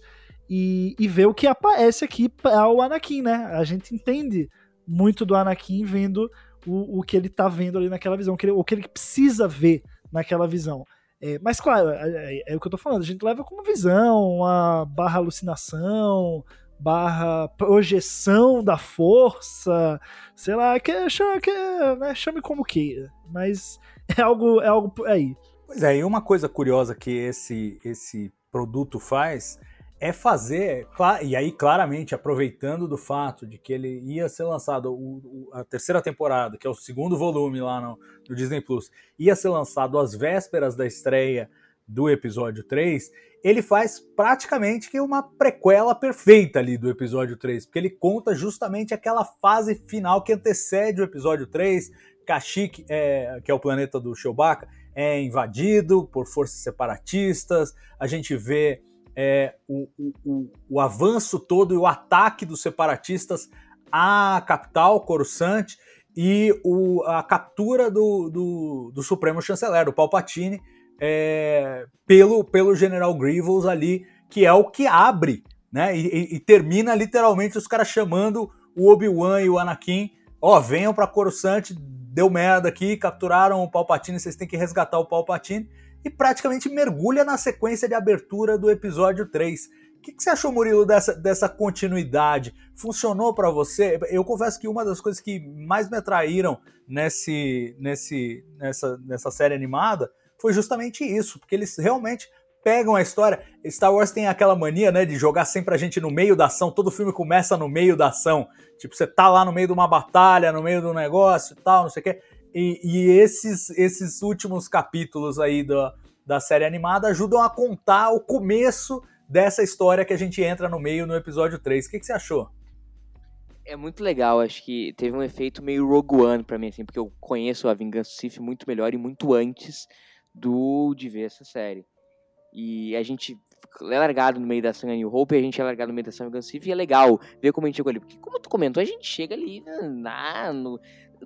e, e, ver o que aparece aqui para o Anakin, né? A gente entende muito do Anakin vendo o, o que ele tá vendo ali naquela visão, o que ele, o que ele precisa ver naquela visão. É, mas, claro, é, é, é, o que eu tô falando, a gente leva como visão, uma barra alucinação, barra projeção da força, sei lá, que, chame, que, né, chame como queira, mas é algo, é algo por aí. Pois é, e uma coisa curiosa que esse, esse produto faz é fazer, e aí claramente aproveitando do fato de que ele ia ser lançado, o, o, a terceira temporada, que é o segundo volume lá no, no Disney Plus, ia ser lançado às vésperas da estreia do episódio 3, ele faz praticamente que uma prequela perfeita ali do episódio 3, porque ele conta justamente aquela fase final que antecede o episódio 3. Kashyyyk, é, que é o planeta do Chewbacca, é invadido por forças separatistas. A gente vê é, o, o, o, avanço todo e o ataque dos separatistas à capital, Coruscant, e o, a captura do, do, do Supremo Chanceler, do Palpatine, é, pelo, pelo General Grievous ali, que é o que abre, né? E, e, termina literalmente os caras chamando o Obi-Wan e o Anakin, ó, oh, venham para Coruscant, deu merda aqui, capturaram o Palpatine, vocês têm que resgatar o Palpatine, e praticamente mergulha na sequência de abertura do episódio 3. O que, que você achou, Murilo, dessa, dessa continuidade? Funcionou para você? Eu confesso que uma das coisas que mais me atraíram nesse, nesse, nessa, nessa série animada foi justamente isso, porque eles realmente pegam a história. Star Wars tem aquela mania, né, de jogar sempre a gente no meio da ação. Todo filme começa no meio da ação. Tipo, você tá lá no meio de uma batalha, no meio do negócio e tal, não sei o quê. E, e esses, esses últimos capítulos aí da, da série animada ajudam a contar o começo dessa história que a gente entra no meio no episódio 3. O que, que você achou? É muito legal, acho que teve um efeito meio Rogue One pra mim, assim, porque eu conheço a Vingança Sith muito melhor e muito antes do de ver essa série. E a gente é largado no meio da Sun New Hope a gente é largado no meio da Sun Sith e é legal ver como a gente chegou ali. Porque como tu comentou, a gente chega ali na, no,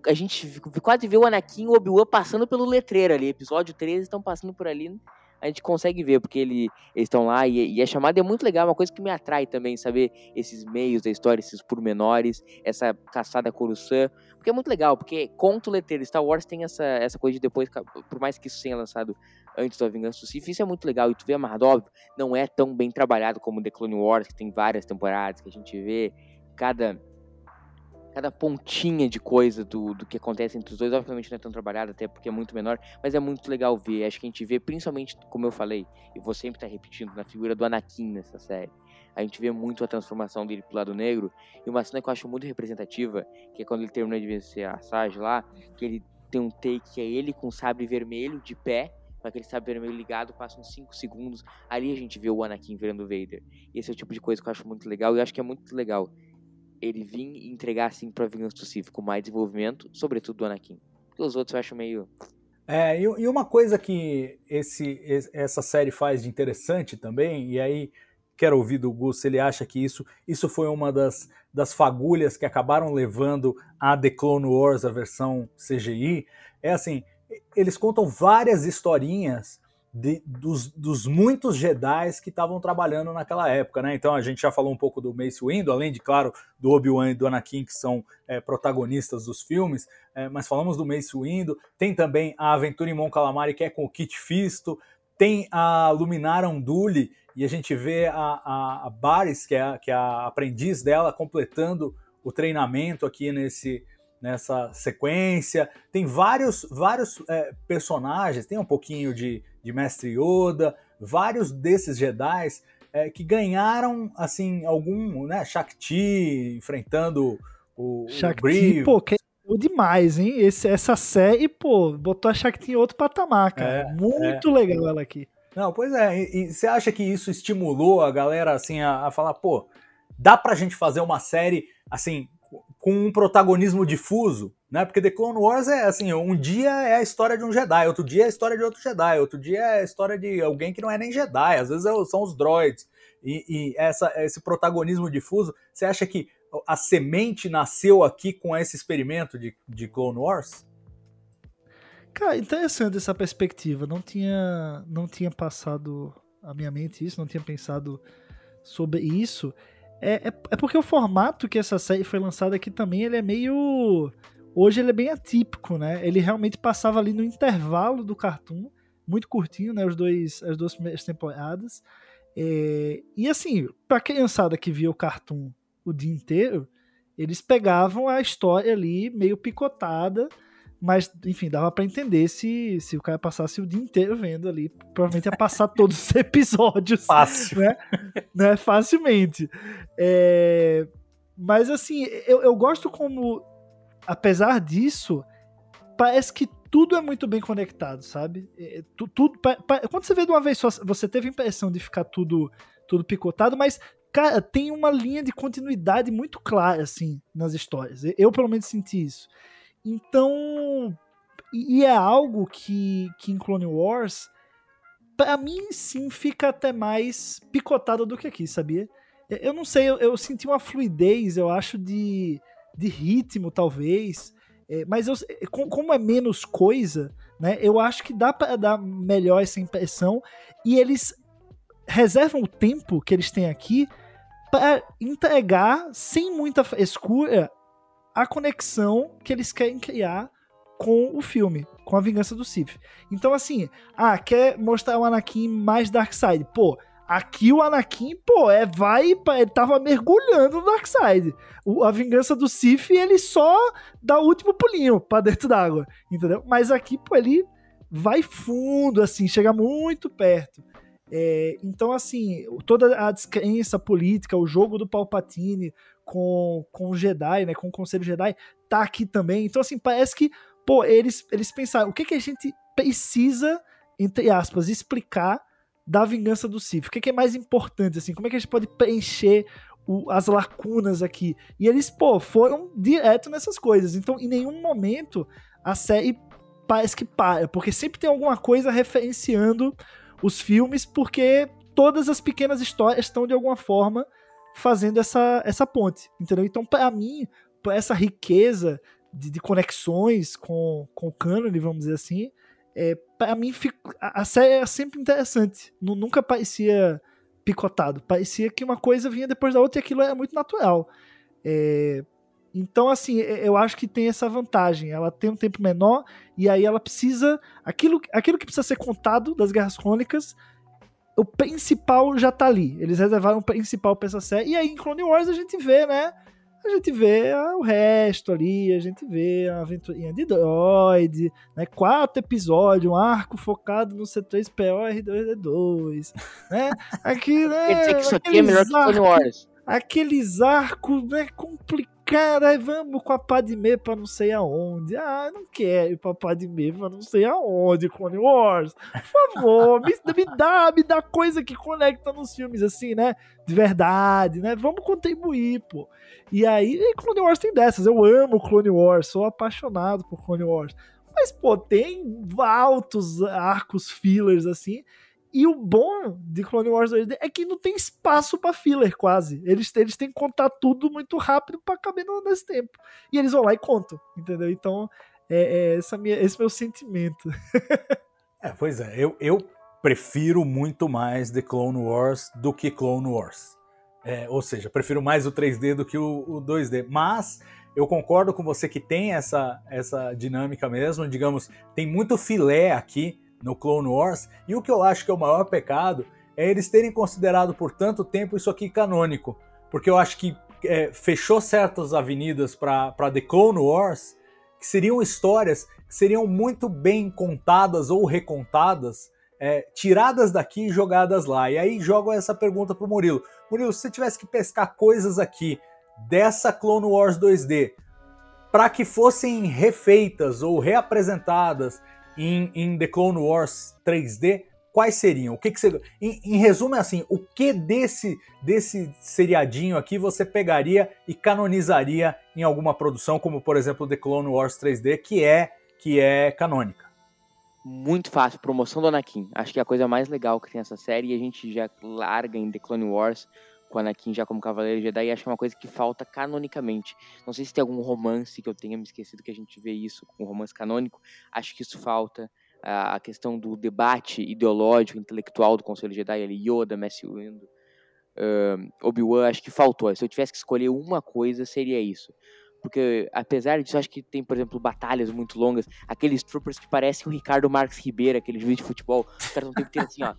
a gente quase vê o Anakin e o Obi-Wan passando pelo letreiro ali. Episódio 13 estão passando por ali. A gente consegue ver, porque ele, eles estão lá e, e a chamada é muito legal, é uma coisa que me atrai também, saber esses meios da história, esses pormenores, essa caçada Coruscant. Porque é muito legal, porque conta o letreiro. Star Wars tem essa, essa coisa de depois, por mais que isso tenha lançado antes da Vingança do Sith, isso é muito legal. E tu vê a óbvio, não é tão bem trabalhado como The Clone Wars, que tem várias temporadas, que a gente vê cada cada pontinha de coisa do, do que acontece entre os dois, obviamente não é tão trabalhado, até porque é muito menor, mas é muito legal ver. Acho que a gente vê, principalmente, como eu falei, e vou sempre estar repetindo, na figura do Anakin nessa série. A gente vê muito a transformação dele pro lado negro, e uma cena que eu acho muito representativa, que é quando ele termina de vencer a Sage lá, que ele tem um take que é ele com o sabre vermelho de pé, com aquele sabre vermelho ligado, passa uns 5 segundos, ali a gente vê o Anakin virando Vader. Esse é o tipo de coisa que eu acho muito legal, e eu acho que é muito legal ele vir e entregar assim pra Vingança do Sith com mais desenvolvimento, sobretudo do Anakin. Porque os outros eu acho meio. É, e, uma coisa que esse, essa série faz de interessante também, e aí quero ouvir do Gus se ele acha que isso, isso foi uma das, das fagulhas que acabaram levando a The Clone Wars, a versão CGI, é assim, eles contam várias historinhas de, dos, dos, muitos Jedi que estavam trabalhando naquela época, né? Então a gente já falou um pouco do Mace Windu, além de, claro, do Obi-Wan e do Anakin, que são é, protagonistas dos filmes, é, mas falamos do Mace Windu, tem também a Aventura em Mon Calamari, que é com o Kit Fisto, tem a Luminara Unduli, e a gente vê a, a, a Baris, que é a, que é a aprendiz dela, completando o treinamento aqui nesse, nessa sequência. Tem vários, vários é, personagens, tem um pouquinho de, de Mestre Yoda, vários desses Jedi é, que ganharam, assim, algum, né, Shakti enfrentando o, Shakti, o pô, que é demais, hein? Esse, essa série, pô, botou a Shakti em outro patamar, cara. É, Muito é. legal ela aqui. Não, pois é, e, e, você acha que isso estimulou a galera, assim, a, a falar, pô, dá pra gente fazer uma série, assim, com um protagonismo difuso, né? Porque The Clone Wars é assim, um dia é a história de um Jedi, outro dia é a história de outro Jedi, outro dia é a história de alguém que não é nem Jedi, às vezes é são os droids. E, e essa, esse protagonismo difuso, você acha que a semente nasceu aqui com esse experimento de, de Clone Wars? Cara, interessante essa perspectiva. Não tinha, não tinha passado a minha mente isso, não tinha pensado sobre isso. É, é, é, porque o formato que essa série foi lançada aqui também, ele é meio. Hoje ele é bem atípico, né? Ele realmente passava ali no intervalo do cartoon, muito curtinho, né? Os dois, as duas primeiras temporadas. É, e assim, pra criançada que via o cartoon o dia inteiro, eles pegavam a história ali meio picotada mas, enfim, dava para entender se, se o cara passasse o dia inteiro vendo ali. Provavelmente ia passar todos os episódios. Fácil. Né? né? Facilmente. É... Mas, assim, eu, eu gosto como, apesar disso, parece que tudo é muito bem conectado, sabe? É, tu, tudo, pa, pa, quando você vê de uma vez só, você teve a impressão de ficar tudo, tudo picotado, mas, cara, tem uma linha de continuidade muito clara, assim, nas histórias. Eu, pelo menos, senti isso. Então, e, é algo que, que em Clone Wars, para mim, sim, fica até mais picotado do que aqui, sabia? Eu não sei, eu, eu senti uma fluidez, eu acho, de, de ritmo, talvez é, mas eu, como é menos coisa, né? Eu acho que dá para dar melhor essa impressão e eles reservam o tempo que eles têm aqui para entregar sem muita frescura a conexão que eles querem criar com o filme, com a vingança do Sith. Então assim, ah, quer mostrar o Anakin mais Darkseid. Pô, Aqui o Anakin, pô, é, vai, ele tava mergulhando no Darkseid. O, a vingança do Sif, ele só dá o último pulinho pra dentro d'água, entendeu? Mas aqui, pô, ele vai fundo, assim, chega muito perto. É, então, assim, toda a descrença política, o jogo do Palpatine com, com o Jedi, né, com o Conselho Jedi, tá aqui também. Então, assim, parece que, pô, eles, eles pensaram, o que, que a gente precisa, entre aspas, explicar da vingança do Sith? O que, é mais importante, assim? Como é que a gente pode preencher o, as lacunas aqui? E eles, pô, foram direto nessas coisas. Então, em nenhum momento a série parece que para, porque sempre tem alguma coisa referenciando os filmes, porque todas as pequenas histórias estão de alguma forma fazendo essa, essa ponte, entendeu? Então, para mim, essa riqueza de, de, conexões com, com o cânone, vamos dizer assim, é, para mim a, série é sempre interessante. Nunca parecia picotado. Parecia que uma coisa vinha depois da outra e aquilo era muito natural. É, então, assim, eu acho que tem essa vantagem. Ela tem um tempo menor e aí ela precisa. Aquilo, aquilo que precisa ser contado das Guerras Crônicas, o principal já tá ali. Eles reservaram o principal pra essa série. E aí em Clone Wars a gente vê, né? a gente vê o resto ali, a gente vê a aventurinha de droid, né? Quatro episódios, um arco focado no C3PO R2D2, né? Aqui, né? Isso aqui é melhor que Clone Wars. Aqueles arcos, né, complicados, aí vamos com a Padme pra não sei aonde. Ah, não quero ir pra Padme pra não sei aonde, Clone Wars. Por favor, me, me, dá, me dá coisa que conecta nos filmes, assim, né? De verdade, né? Vamos contribuir, pô. E aí, e Clone Wars tem dessas. Eu amo Clone Wars, sou apaixonado por Clone Wars. Mas, pô, tem altos arcos fillers assim. E o bom de Clone Wars 2D é que não tem espaço para filler, quase. Eles, eles têm que contar tudo muito rápido para caber nesse tempo. E eles vão lá e contam, entendeu? Então, é, é essa minha, esse meu sentimento. é, pois é, eu, eu prefiro muito mais The Clone Wars do que Clone Wars. É, ou seja, prefiro mais o 3D do que o, o 2D. Mas eu concordo com você que tem essa, essa dinâmica mesmo. Digamos, tem muito filé aqui no Clone Wars. E o que eu acho que é o maior pecado é eles terem considerado por tanto tempo isso aqui canônico. Porque eu acho que é, fechou certas avenidas para The Clone Wars que seriam histórias que seriam muito bem contadas ou recontadas é, tiradas daqui e jogadas lá. E aí jogo essa pergunta pro Murilo. Murilo, se você tivesse que pescar coisas aqui dessa Clone Wars 2D para que fossem refeitas ou reapresentadas em, em, The Clone Wars 3D, quais seriam? O que, que você. Em, em resumo, é assim: o que desse, desse seriadinho aqui você pegaria e canonizaria em alguma produção, como por exemplo The Clone Wars 3D, que é, que é canônica? muito fácil, promoção do Anakin. Acho que é a coisa mais legal que tem essa série e a gente já larga em The Clone Wars com Anakin já como Cavaleiro Jedi acho que é uma coisa que falta canonicamente. Não sei se tem algum romance que eu tenha me esquecido que a gente vê isso, um romance canônico. Acho que isso falta. A questão do debate ideológico, intelectual do Conselho Jedi, ali, Yoda, Messi Windu, uh, Obi-Wan, acho que faltou. Se eu tivesse que escolher uma coisa, seria isso. Porque, apesar disso, acho que tem, por exemplo, batalhas muito longas. Aqueles troopers que parecem o Ricardo Marques Ribeiro, aquele juiz de futebol. Os caras não tem que ter assim, ó.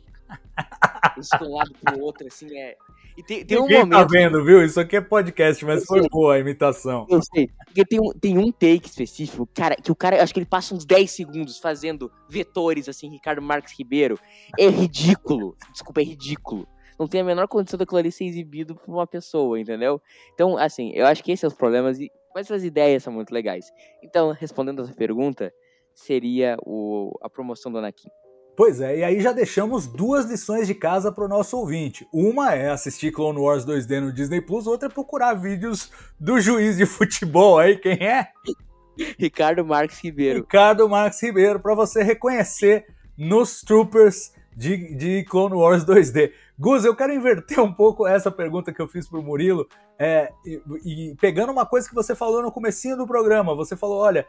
Eles um lado pro outro, assim, é. E tem, tem um tá momento. tá vendo, viu? Isso aqui é podcast, mas foi boa a imitação. Eu sei. Porque tem um, tem um take específico, cara, que o cara, acho que ele passa uns 10 segundos fazendo vetores, assim, Ricardo Marques Ribeiro. É ridículo. Desculpa, é ridículo não tem a menor condição daquilo ali ser exibido por uma pessoa, entendeu? Então, assim, eu acho que esses são os problemas, e, mas as ideias são muito legais. Então, respondendo essa pergunta, seria o, a promoção do Anakin. Pois é, e aí já deixamos duas lições de casa para o nosso ouvinte. Uma é assistir Clone Wars 2D no Disney Plus, outra é procurar vídeos do juiz de futebol aí, quem é? Ricardo Marques Ribeiro. Ricardo Marques Ribeiro, para você reconhecer nos Troopers de, de Clone Wars 2D. Gus, eu quero inverter um pouco essa pergunta que eu fiz pro Murilo, é, e, e, pegando uma coisa que você falou no comecinho do programa, você falou, olha,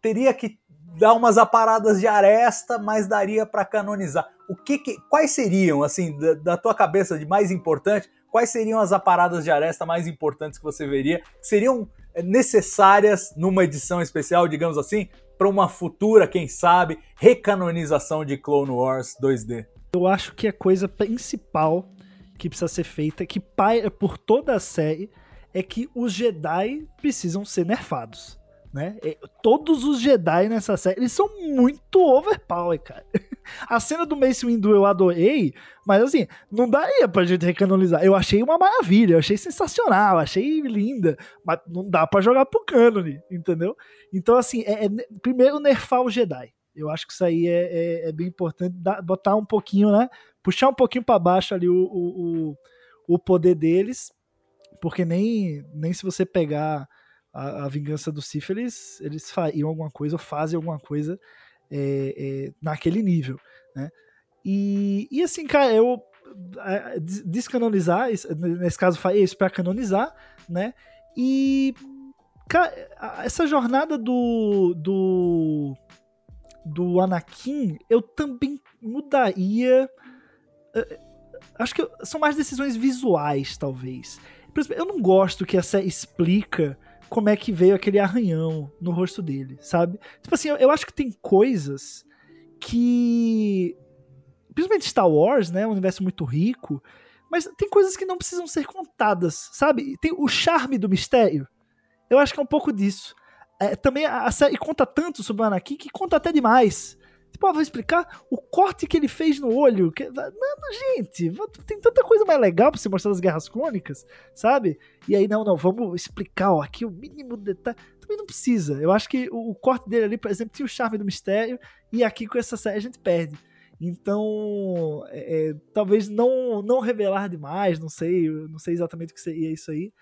teria que dar umas aparadas de aresta, mas daria para canonizar. O que, que, quais seriam, assim, da, da, tua cabeça de mais importante, quais seriam as aparadas de aresta mais importantes que você veria, que seriam é, necessárias numa edição especial, digamos assim, para uma futura, quem sabe, recanonização de Clone Wars 2D? Eu acho que a coisa principal que precisa ser feita, que por toda a série, é que os Jedi precisam ser nerfados né? Todos os Jedi nessa série, eles são muito overpower, cara. A cena do Mace Windu eu adorei, mas assim, não daria pra gente recanonizar. Eu achei uma maravilha, eu achei sensacional, achei linda, mas não dá para jogar pro cânone, entendeu? Então, assim, é, é, primeiro nerfar o Jedi. Eu acho que isso aí é, é, é bem importante, botar um pouquinho, né? Puxar um pouquinho para baixo ali o, o, o, o poder deles, porque nem, nem se você pegar a, a vingança do Sif, eles, eles fariam alguma coisa, ou fazem alguma coisa é, é, naquele nível, né? E, e assim, cara, eu descanonizar, nesse caso isso para canonizar, né? E cara, essa jornada do, do do Anakin, eu também mudaria. É, acho que são mais decisões visuais, talvez. Eu não gosto que essa explica como é que veio aquele arranhão no rosto dele, sabe? Tipo assim, eu, eu acho que tem coisas que. Principalmente Star Wars, né? Um universo muito rico. Mas tem coisas que não precisam ser contadas, sabe? Tem o charme do mistério. Eu acho que é um pouco disso. É, também a, a série conta tanto sobre o Anakin que conta até demais. Tipo, ah, vou explicar o corte que ele fez no olho. Que... Não, gente, tem tanta coisa mais legal pra você mostrar das guerras crônicas, sabe? E aí, não, não, vamos explicar, ó, aqui o mínimo detalhe. Também não precisa. Eu acho que o, o corte dele ali, por exemplo, tinha o charme do mistério, e aqui com essa série a gente perde. Então, é, é talvez não, não revelar demais, não sei, não sei exatamente o que seria isso aí,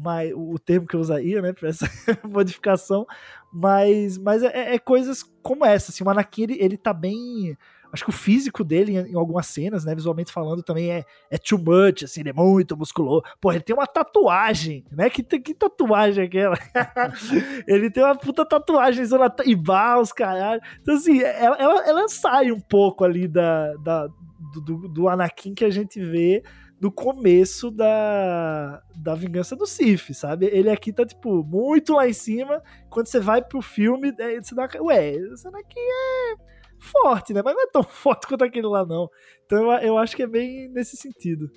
mas o termo que eu usaria, né, para essa modificação, mas, mas é, é, coisas como essa, assim, o Anakin, ele, ele tá bem, acho que o físico dele em, em, algumas cenas, né, visualmente falando, também é, é too much, assim, ele é muito musculoso, pô, ele tem uma tatuagem, né, que, que tatuagem é aquela? ele tem uma puta tatuagem zona tribal, os caralho, então assim, ela, ela, ela, sai um pouco ali da, da do, do Anakin que a gente vê no começo da, da Vingança do Sif, sabe? Ele aqui tá, tipo, muito lá em cima. Quando você vai pro filme, você dá. Ué, esse daqui é forte, né? Mas não é tão forte quanto aquele lá, não. Então eu, eu acho que é bem nesse sentido.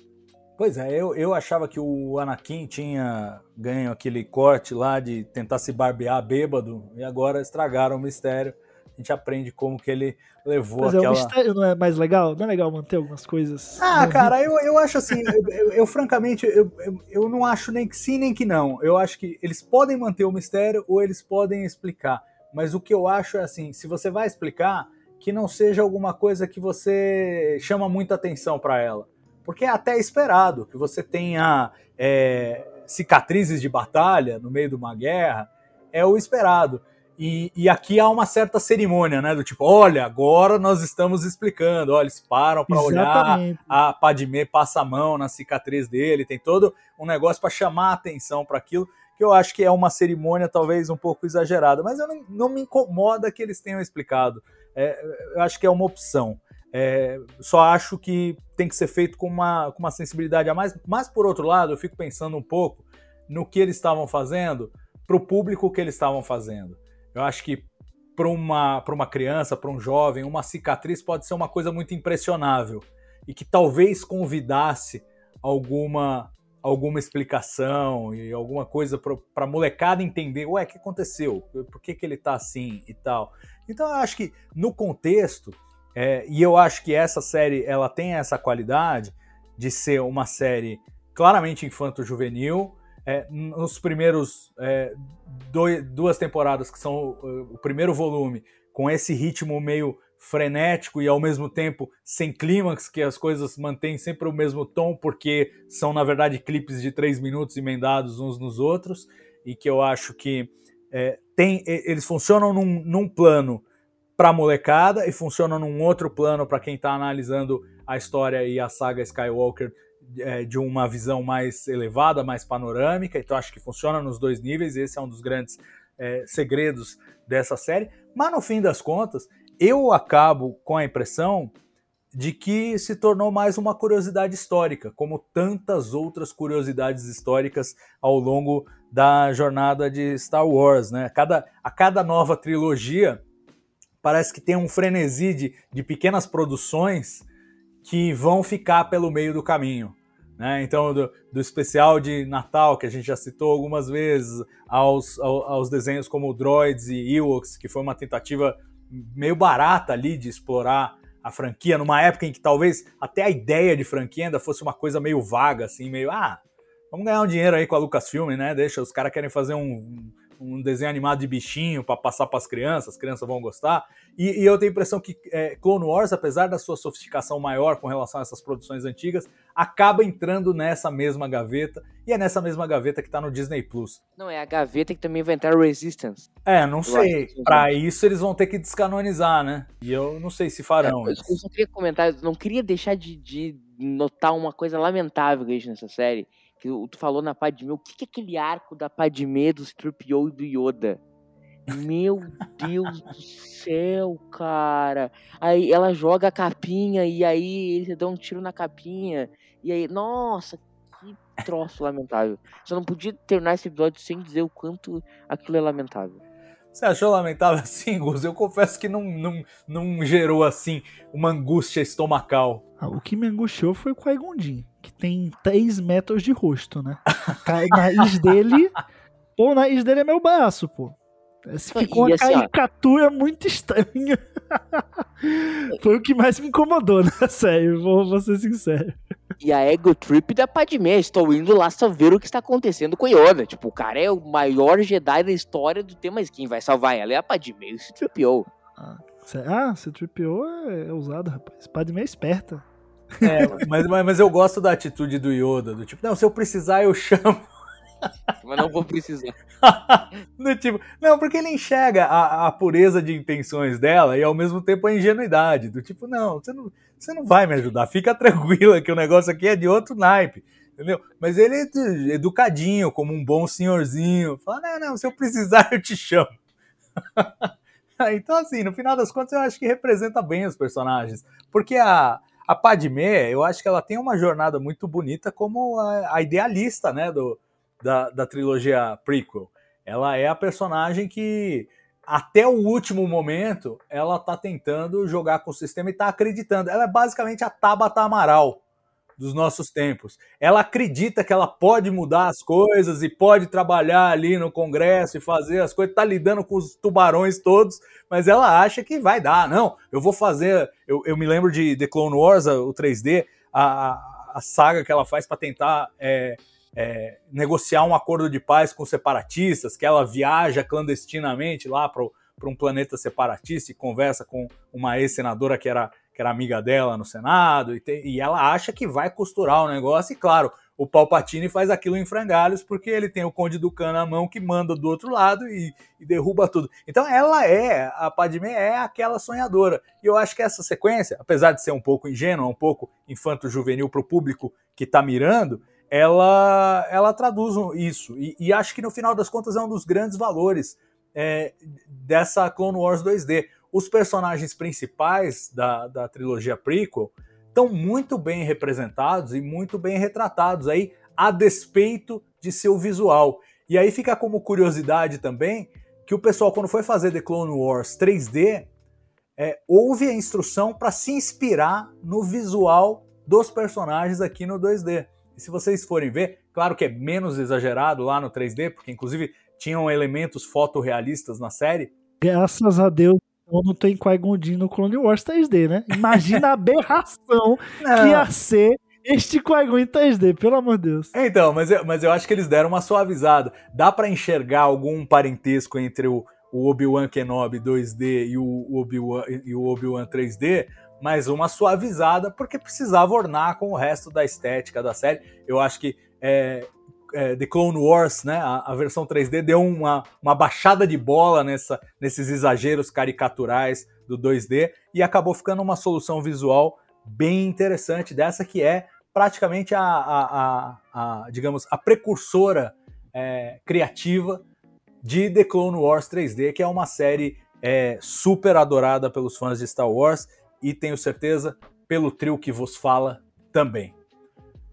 Pois é, eu, eu achava que o Anakin tinha ganho aquele corte lá de tentar se barbear bêbado, e agora estragaram o mistério a gente aprende como que ele levou Mas aquela... é, o mistério não é mais legal? Não é legal manter algumas coisas? Ah, cara, eu, eu acho assim, eu, eu, eu francamente, eu, eu, eu, não acho nem que sim, nem que não. Eu acho que eles podem manter o mistério ou eles podem explicar. Mas o que eu acho é assim, se você vai explicar, que não seja alguma coisa que você chama muita atenção para ela. Porque é até esperado que você tenha é, cicatrizes de batalha no meio de uma guerra, é o esperado. E, e, aqui há uma certa cerimônia, né? Do tipo, olha, agora nós estamos explicando. Olha, eles param para olhar, a Padmé passa a mão na cicatriz dele, tem todo um negócio para chamar a atenção para aquilo, que eu acho que é uma cerimônia talvez um pouco exagerada, mas eu não, não me incomoda que eles tenham explicado. É, eu acho que é uma opção. É, só acho que tem que ser feito com uma, com uma sensibilidade a mais. Mas, por outro lado, eu fico pensando um pouco no que eles estavam fazendo, para o público que eles estavam fazendo. Eu acho que para uma, uma criança, para um jovem, uma cicatriz pode ser uma coisa muito impressionável e que talvez convidasse alguma alguma explicação e alguma coisa para a molecada entender, ué, o que aconteceu? Por que, que ele está assim e tal? Então eu acho que no contexto, é, e eu acho que essa série ela tem essa qualidade de ser uma série claramente infanto-juvenil, é, nos primeiros é, dois, duas temporadas, que são o, o primeiro volume, com esse ritmo meio frenético e ao mesmo tempo sem clímax, que as coisas mantêm sempre o mesmo tom, porque são na verdade clipes de três minutos emendados uns nos outros, e que eu acho que é, tem, eles funcionam num, num plano para molecada e funcionam num outro plano para quem está analisando a história e a saga Skywalker é, de uma visão mais elevada, mais panorâmica. Então acho que funciona nos dois níveis. Esse é um dos grandes é, segredos dessa série. Mas no fim das contas, eu acabo com a impressão de que se tornou mais uma curiosidade histórica, como tantas outras curiosidades históricas ao longo da jornada de Star Wars. Né? Cada, a cada nova trilogia parece que tem um frenesi de, de pequenas produções que vão ficar pelo meio do caminho. Né? Então, do, do, especial de Natal, que a gente já citou algumas vezes, aos, aos desenhos como Droids e Ewoks, que foi uma tentativa meio barata ali de explorar a franquia, numa época em que talvez até a ideia de franquia ainda fosse uma coisa meio vaga, assim, meio, ah, vamos ganhar um dinheiro aí com a Lucasfilm, né? Deixa, os caras querem fazer um, um desenho animado de bichinho para passar para as crianças, as crianças vão gostar. E, e eu tenho a impressão que é, Clone Wars, apesar da sua sofisticação maior com relação a essas produções antigas, acaba entrando nessa mesma gaveta. E é nessa mesma gaveta que está no Disney Plus. Não, é a gaveta que também vai entrar Resistance. É, não sei. Para isso eles vão ter que descanonizar, né? E eu não sei se farão. É, eu, eu só queria comentar, não queria deixar de, de notar uma coisa lamentável que nessa série que tu falou na Padme, o que, que é aquele arco da Padme, do Strupio e do Yoda? Meu Deus do céu, cara. Aí ela joga a capinha e aí ele dá um tiro na capinha. E aí, nossa, que troço lamentável. Você não podia terminar esse episódio sem dizer o quanto aquilo é lamentável. Você achou lamentável assim, Gus? Eu confesso que não, não, não gerou assim uma angústia estomacal. Ah, o que me angustiou foi o Qui-Gon que tem 3 metros de rosto, né? O nariz dele. Pô, o nariz dele é meu braço, pô. Ficou uma assim, caricatura ó, muito estranha. Foi o que mais me incomodou, né? Sério, vou, vou ser sincero. E a ego trip da Padmé, estou indo lá só ver o que está acontecendo com Yoda. Tipo, o cara é o maior Jedi da história do tema, mas quem vai salvar ela é a Padmé e o C-3PO. Ah, ah C-3PO é, é usado, rapaz. Padmé é esperta. É, mas, mas eu gosto da atitude do Yoda, do tipo, não, se eu precisar eu chamo. Mas não vou precisar. do tipo, não, porque ele enxerga a, a, pureza de intenções dela e ao mesmo tempo a ingenuidade. Do tipo, não, você não, você não vai me ajudar, fica tranquila que o negócio aqui é de outro naipe. Entendeu? Mas ele é educadinho, como um bom senhorzinho. Fala, não, não, se eu precisar eu te chamo. então, assim, no final das contas, eu acho que representa bem os personagens. Porque a, a Padmé, eu acho que ela tem uma jornada muito bonita como a, a idealista, né, do, da, da trilogia prequel. Ela é a personagem que até o último momento ela tá tentando jogar com o sistema e tá acreditando. Ela é basicamente a Tabata Amaral dos nossos tempos. Ela acredita que ela pode mudar as coisas e pode trabalhar ali no Congresso e fazer as coisas, tá lidando com os tubarões todos, mas ela acha que vai dar. Não, eu vou fazer. Eu, eu me lembro de The Clone Wars, o 3D, a, a saga que ela faz para tentar é, é, negociar um acordo de paz com separatistas, que ela viaja clandestinamente lá para um planeta separatista e conversa com uma ex-senadora que era, que era amiga dela no Senado, e, te, e ela acha que vai costurar o negócio, e claro, o Palpatine faz aquilo em frangalhos porque ele tem o Conde do Cano na mão que manda do outro lado e, e, derruba tudo. Então ela é, a Padmé é aquela sonhadora. E eu acho que essa sequência, apesar de ser um pouco ingênua, um pouco infanto-juvenil para o público que está mirando, ela, ela traduz isso. E, e, acho que no final das contas é um dos grandes valores é, dessa Clone Wars 2D. Os personagens principais da, da trilogia prequel estão muito bem representados e muito bem retratados aí, a despeito de seu visual. E aí fica como curiosidade também que o pessoal, quando foi fazer The Clone Wars 3D, é, houve a instrução para se inspirar no visual dos personagens aqui no 2D. E se vocês forem ver, claro que é menos exagerado lá no 3D, porque inclusive tinham elementos fotorrealistas na série. Graças a Deus não tem Qui-Gon no Clone Wars 3D, né? Imagina a aberração que ia ser este Qui-Gon em 3D, pelo amor de Deus. Então, mas eu, mas eu acho que eles deram uma suavizada. Dá para enxergar algum parentesco entre o, o Obi-Wan Kenobi 2D e o Obi-Wan e o Obi-Wan 3D, mas uma suavizada porque precisava ornar com o resto da estética da série. Eu acho que é, é, The Clone Wars, né, a, a, versão 3D deu uma, uma baixada de bola nessa, nesses exageros caricaturais do 2D e acabou ficando uma solução visual bem interessante dessa que é praticamente a, a, a digamos a precursora é, criativa de The Clone Wars 3D, que é uma série é, super adorada pelos fãs de Star Wars e tenho certeza pelo trio que vos fala também.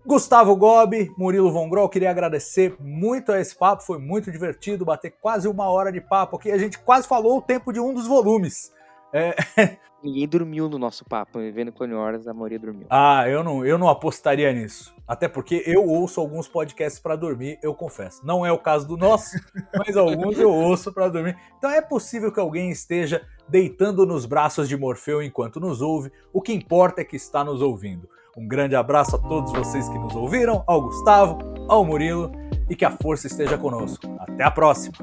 Gustavo Gobi, Murilo Von Grol, queria agradecer muito a esse papo, foi muito divertido, bater quase uma hora de papo aqui, a gente quase falou o tempo de um dos volumes. É... Ninguém dormiu no nosso papo, vendo Clone Wars, a maioria dormiu. Ah, eu não, eu não apostaria nisso. Até porque eu ouço alguns podcasts para dormir, eu confesso. Não é o caso do nosso, mas alguns eu ouço para dormir. Então é possível que alguém esteja deitando nos braços de Morfeu enquanto nos ouve. O que importa é que está nos ouvindo. Um grande abraço a todos vocês que nos ouviram, ao Gustavo, ao Murilo e que a força esteja conosco. Até a próxima!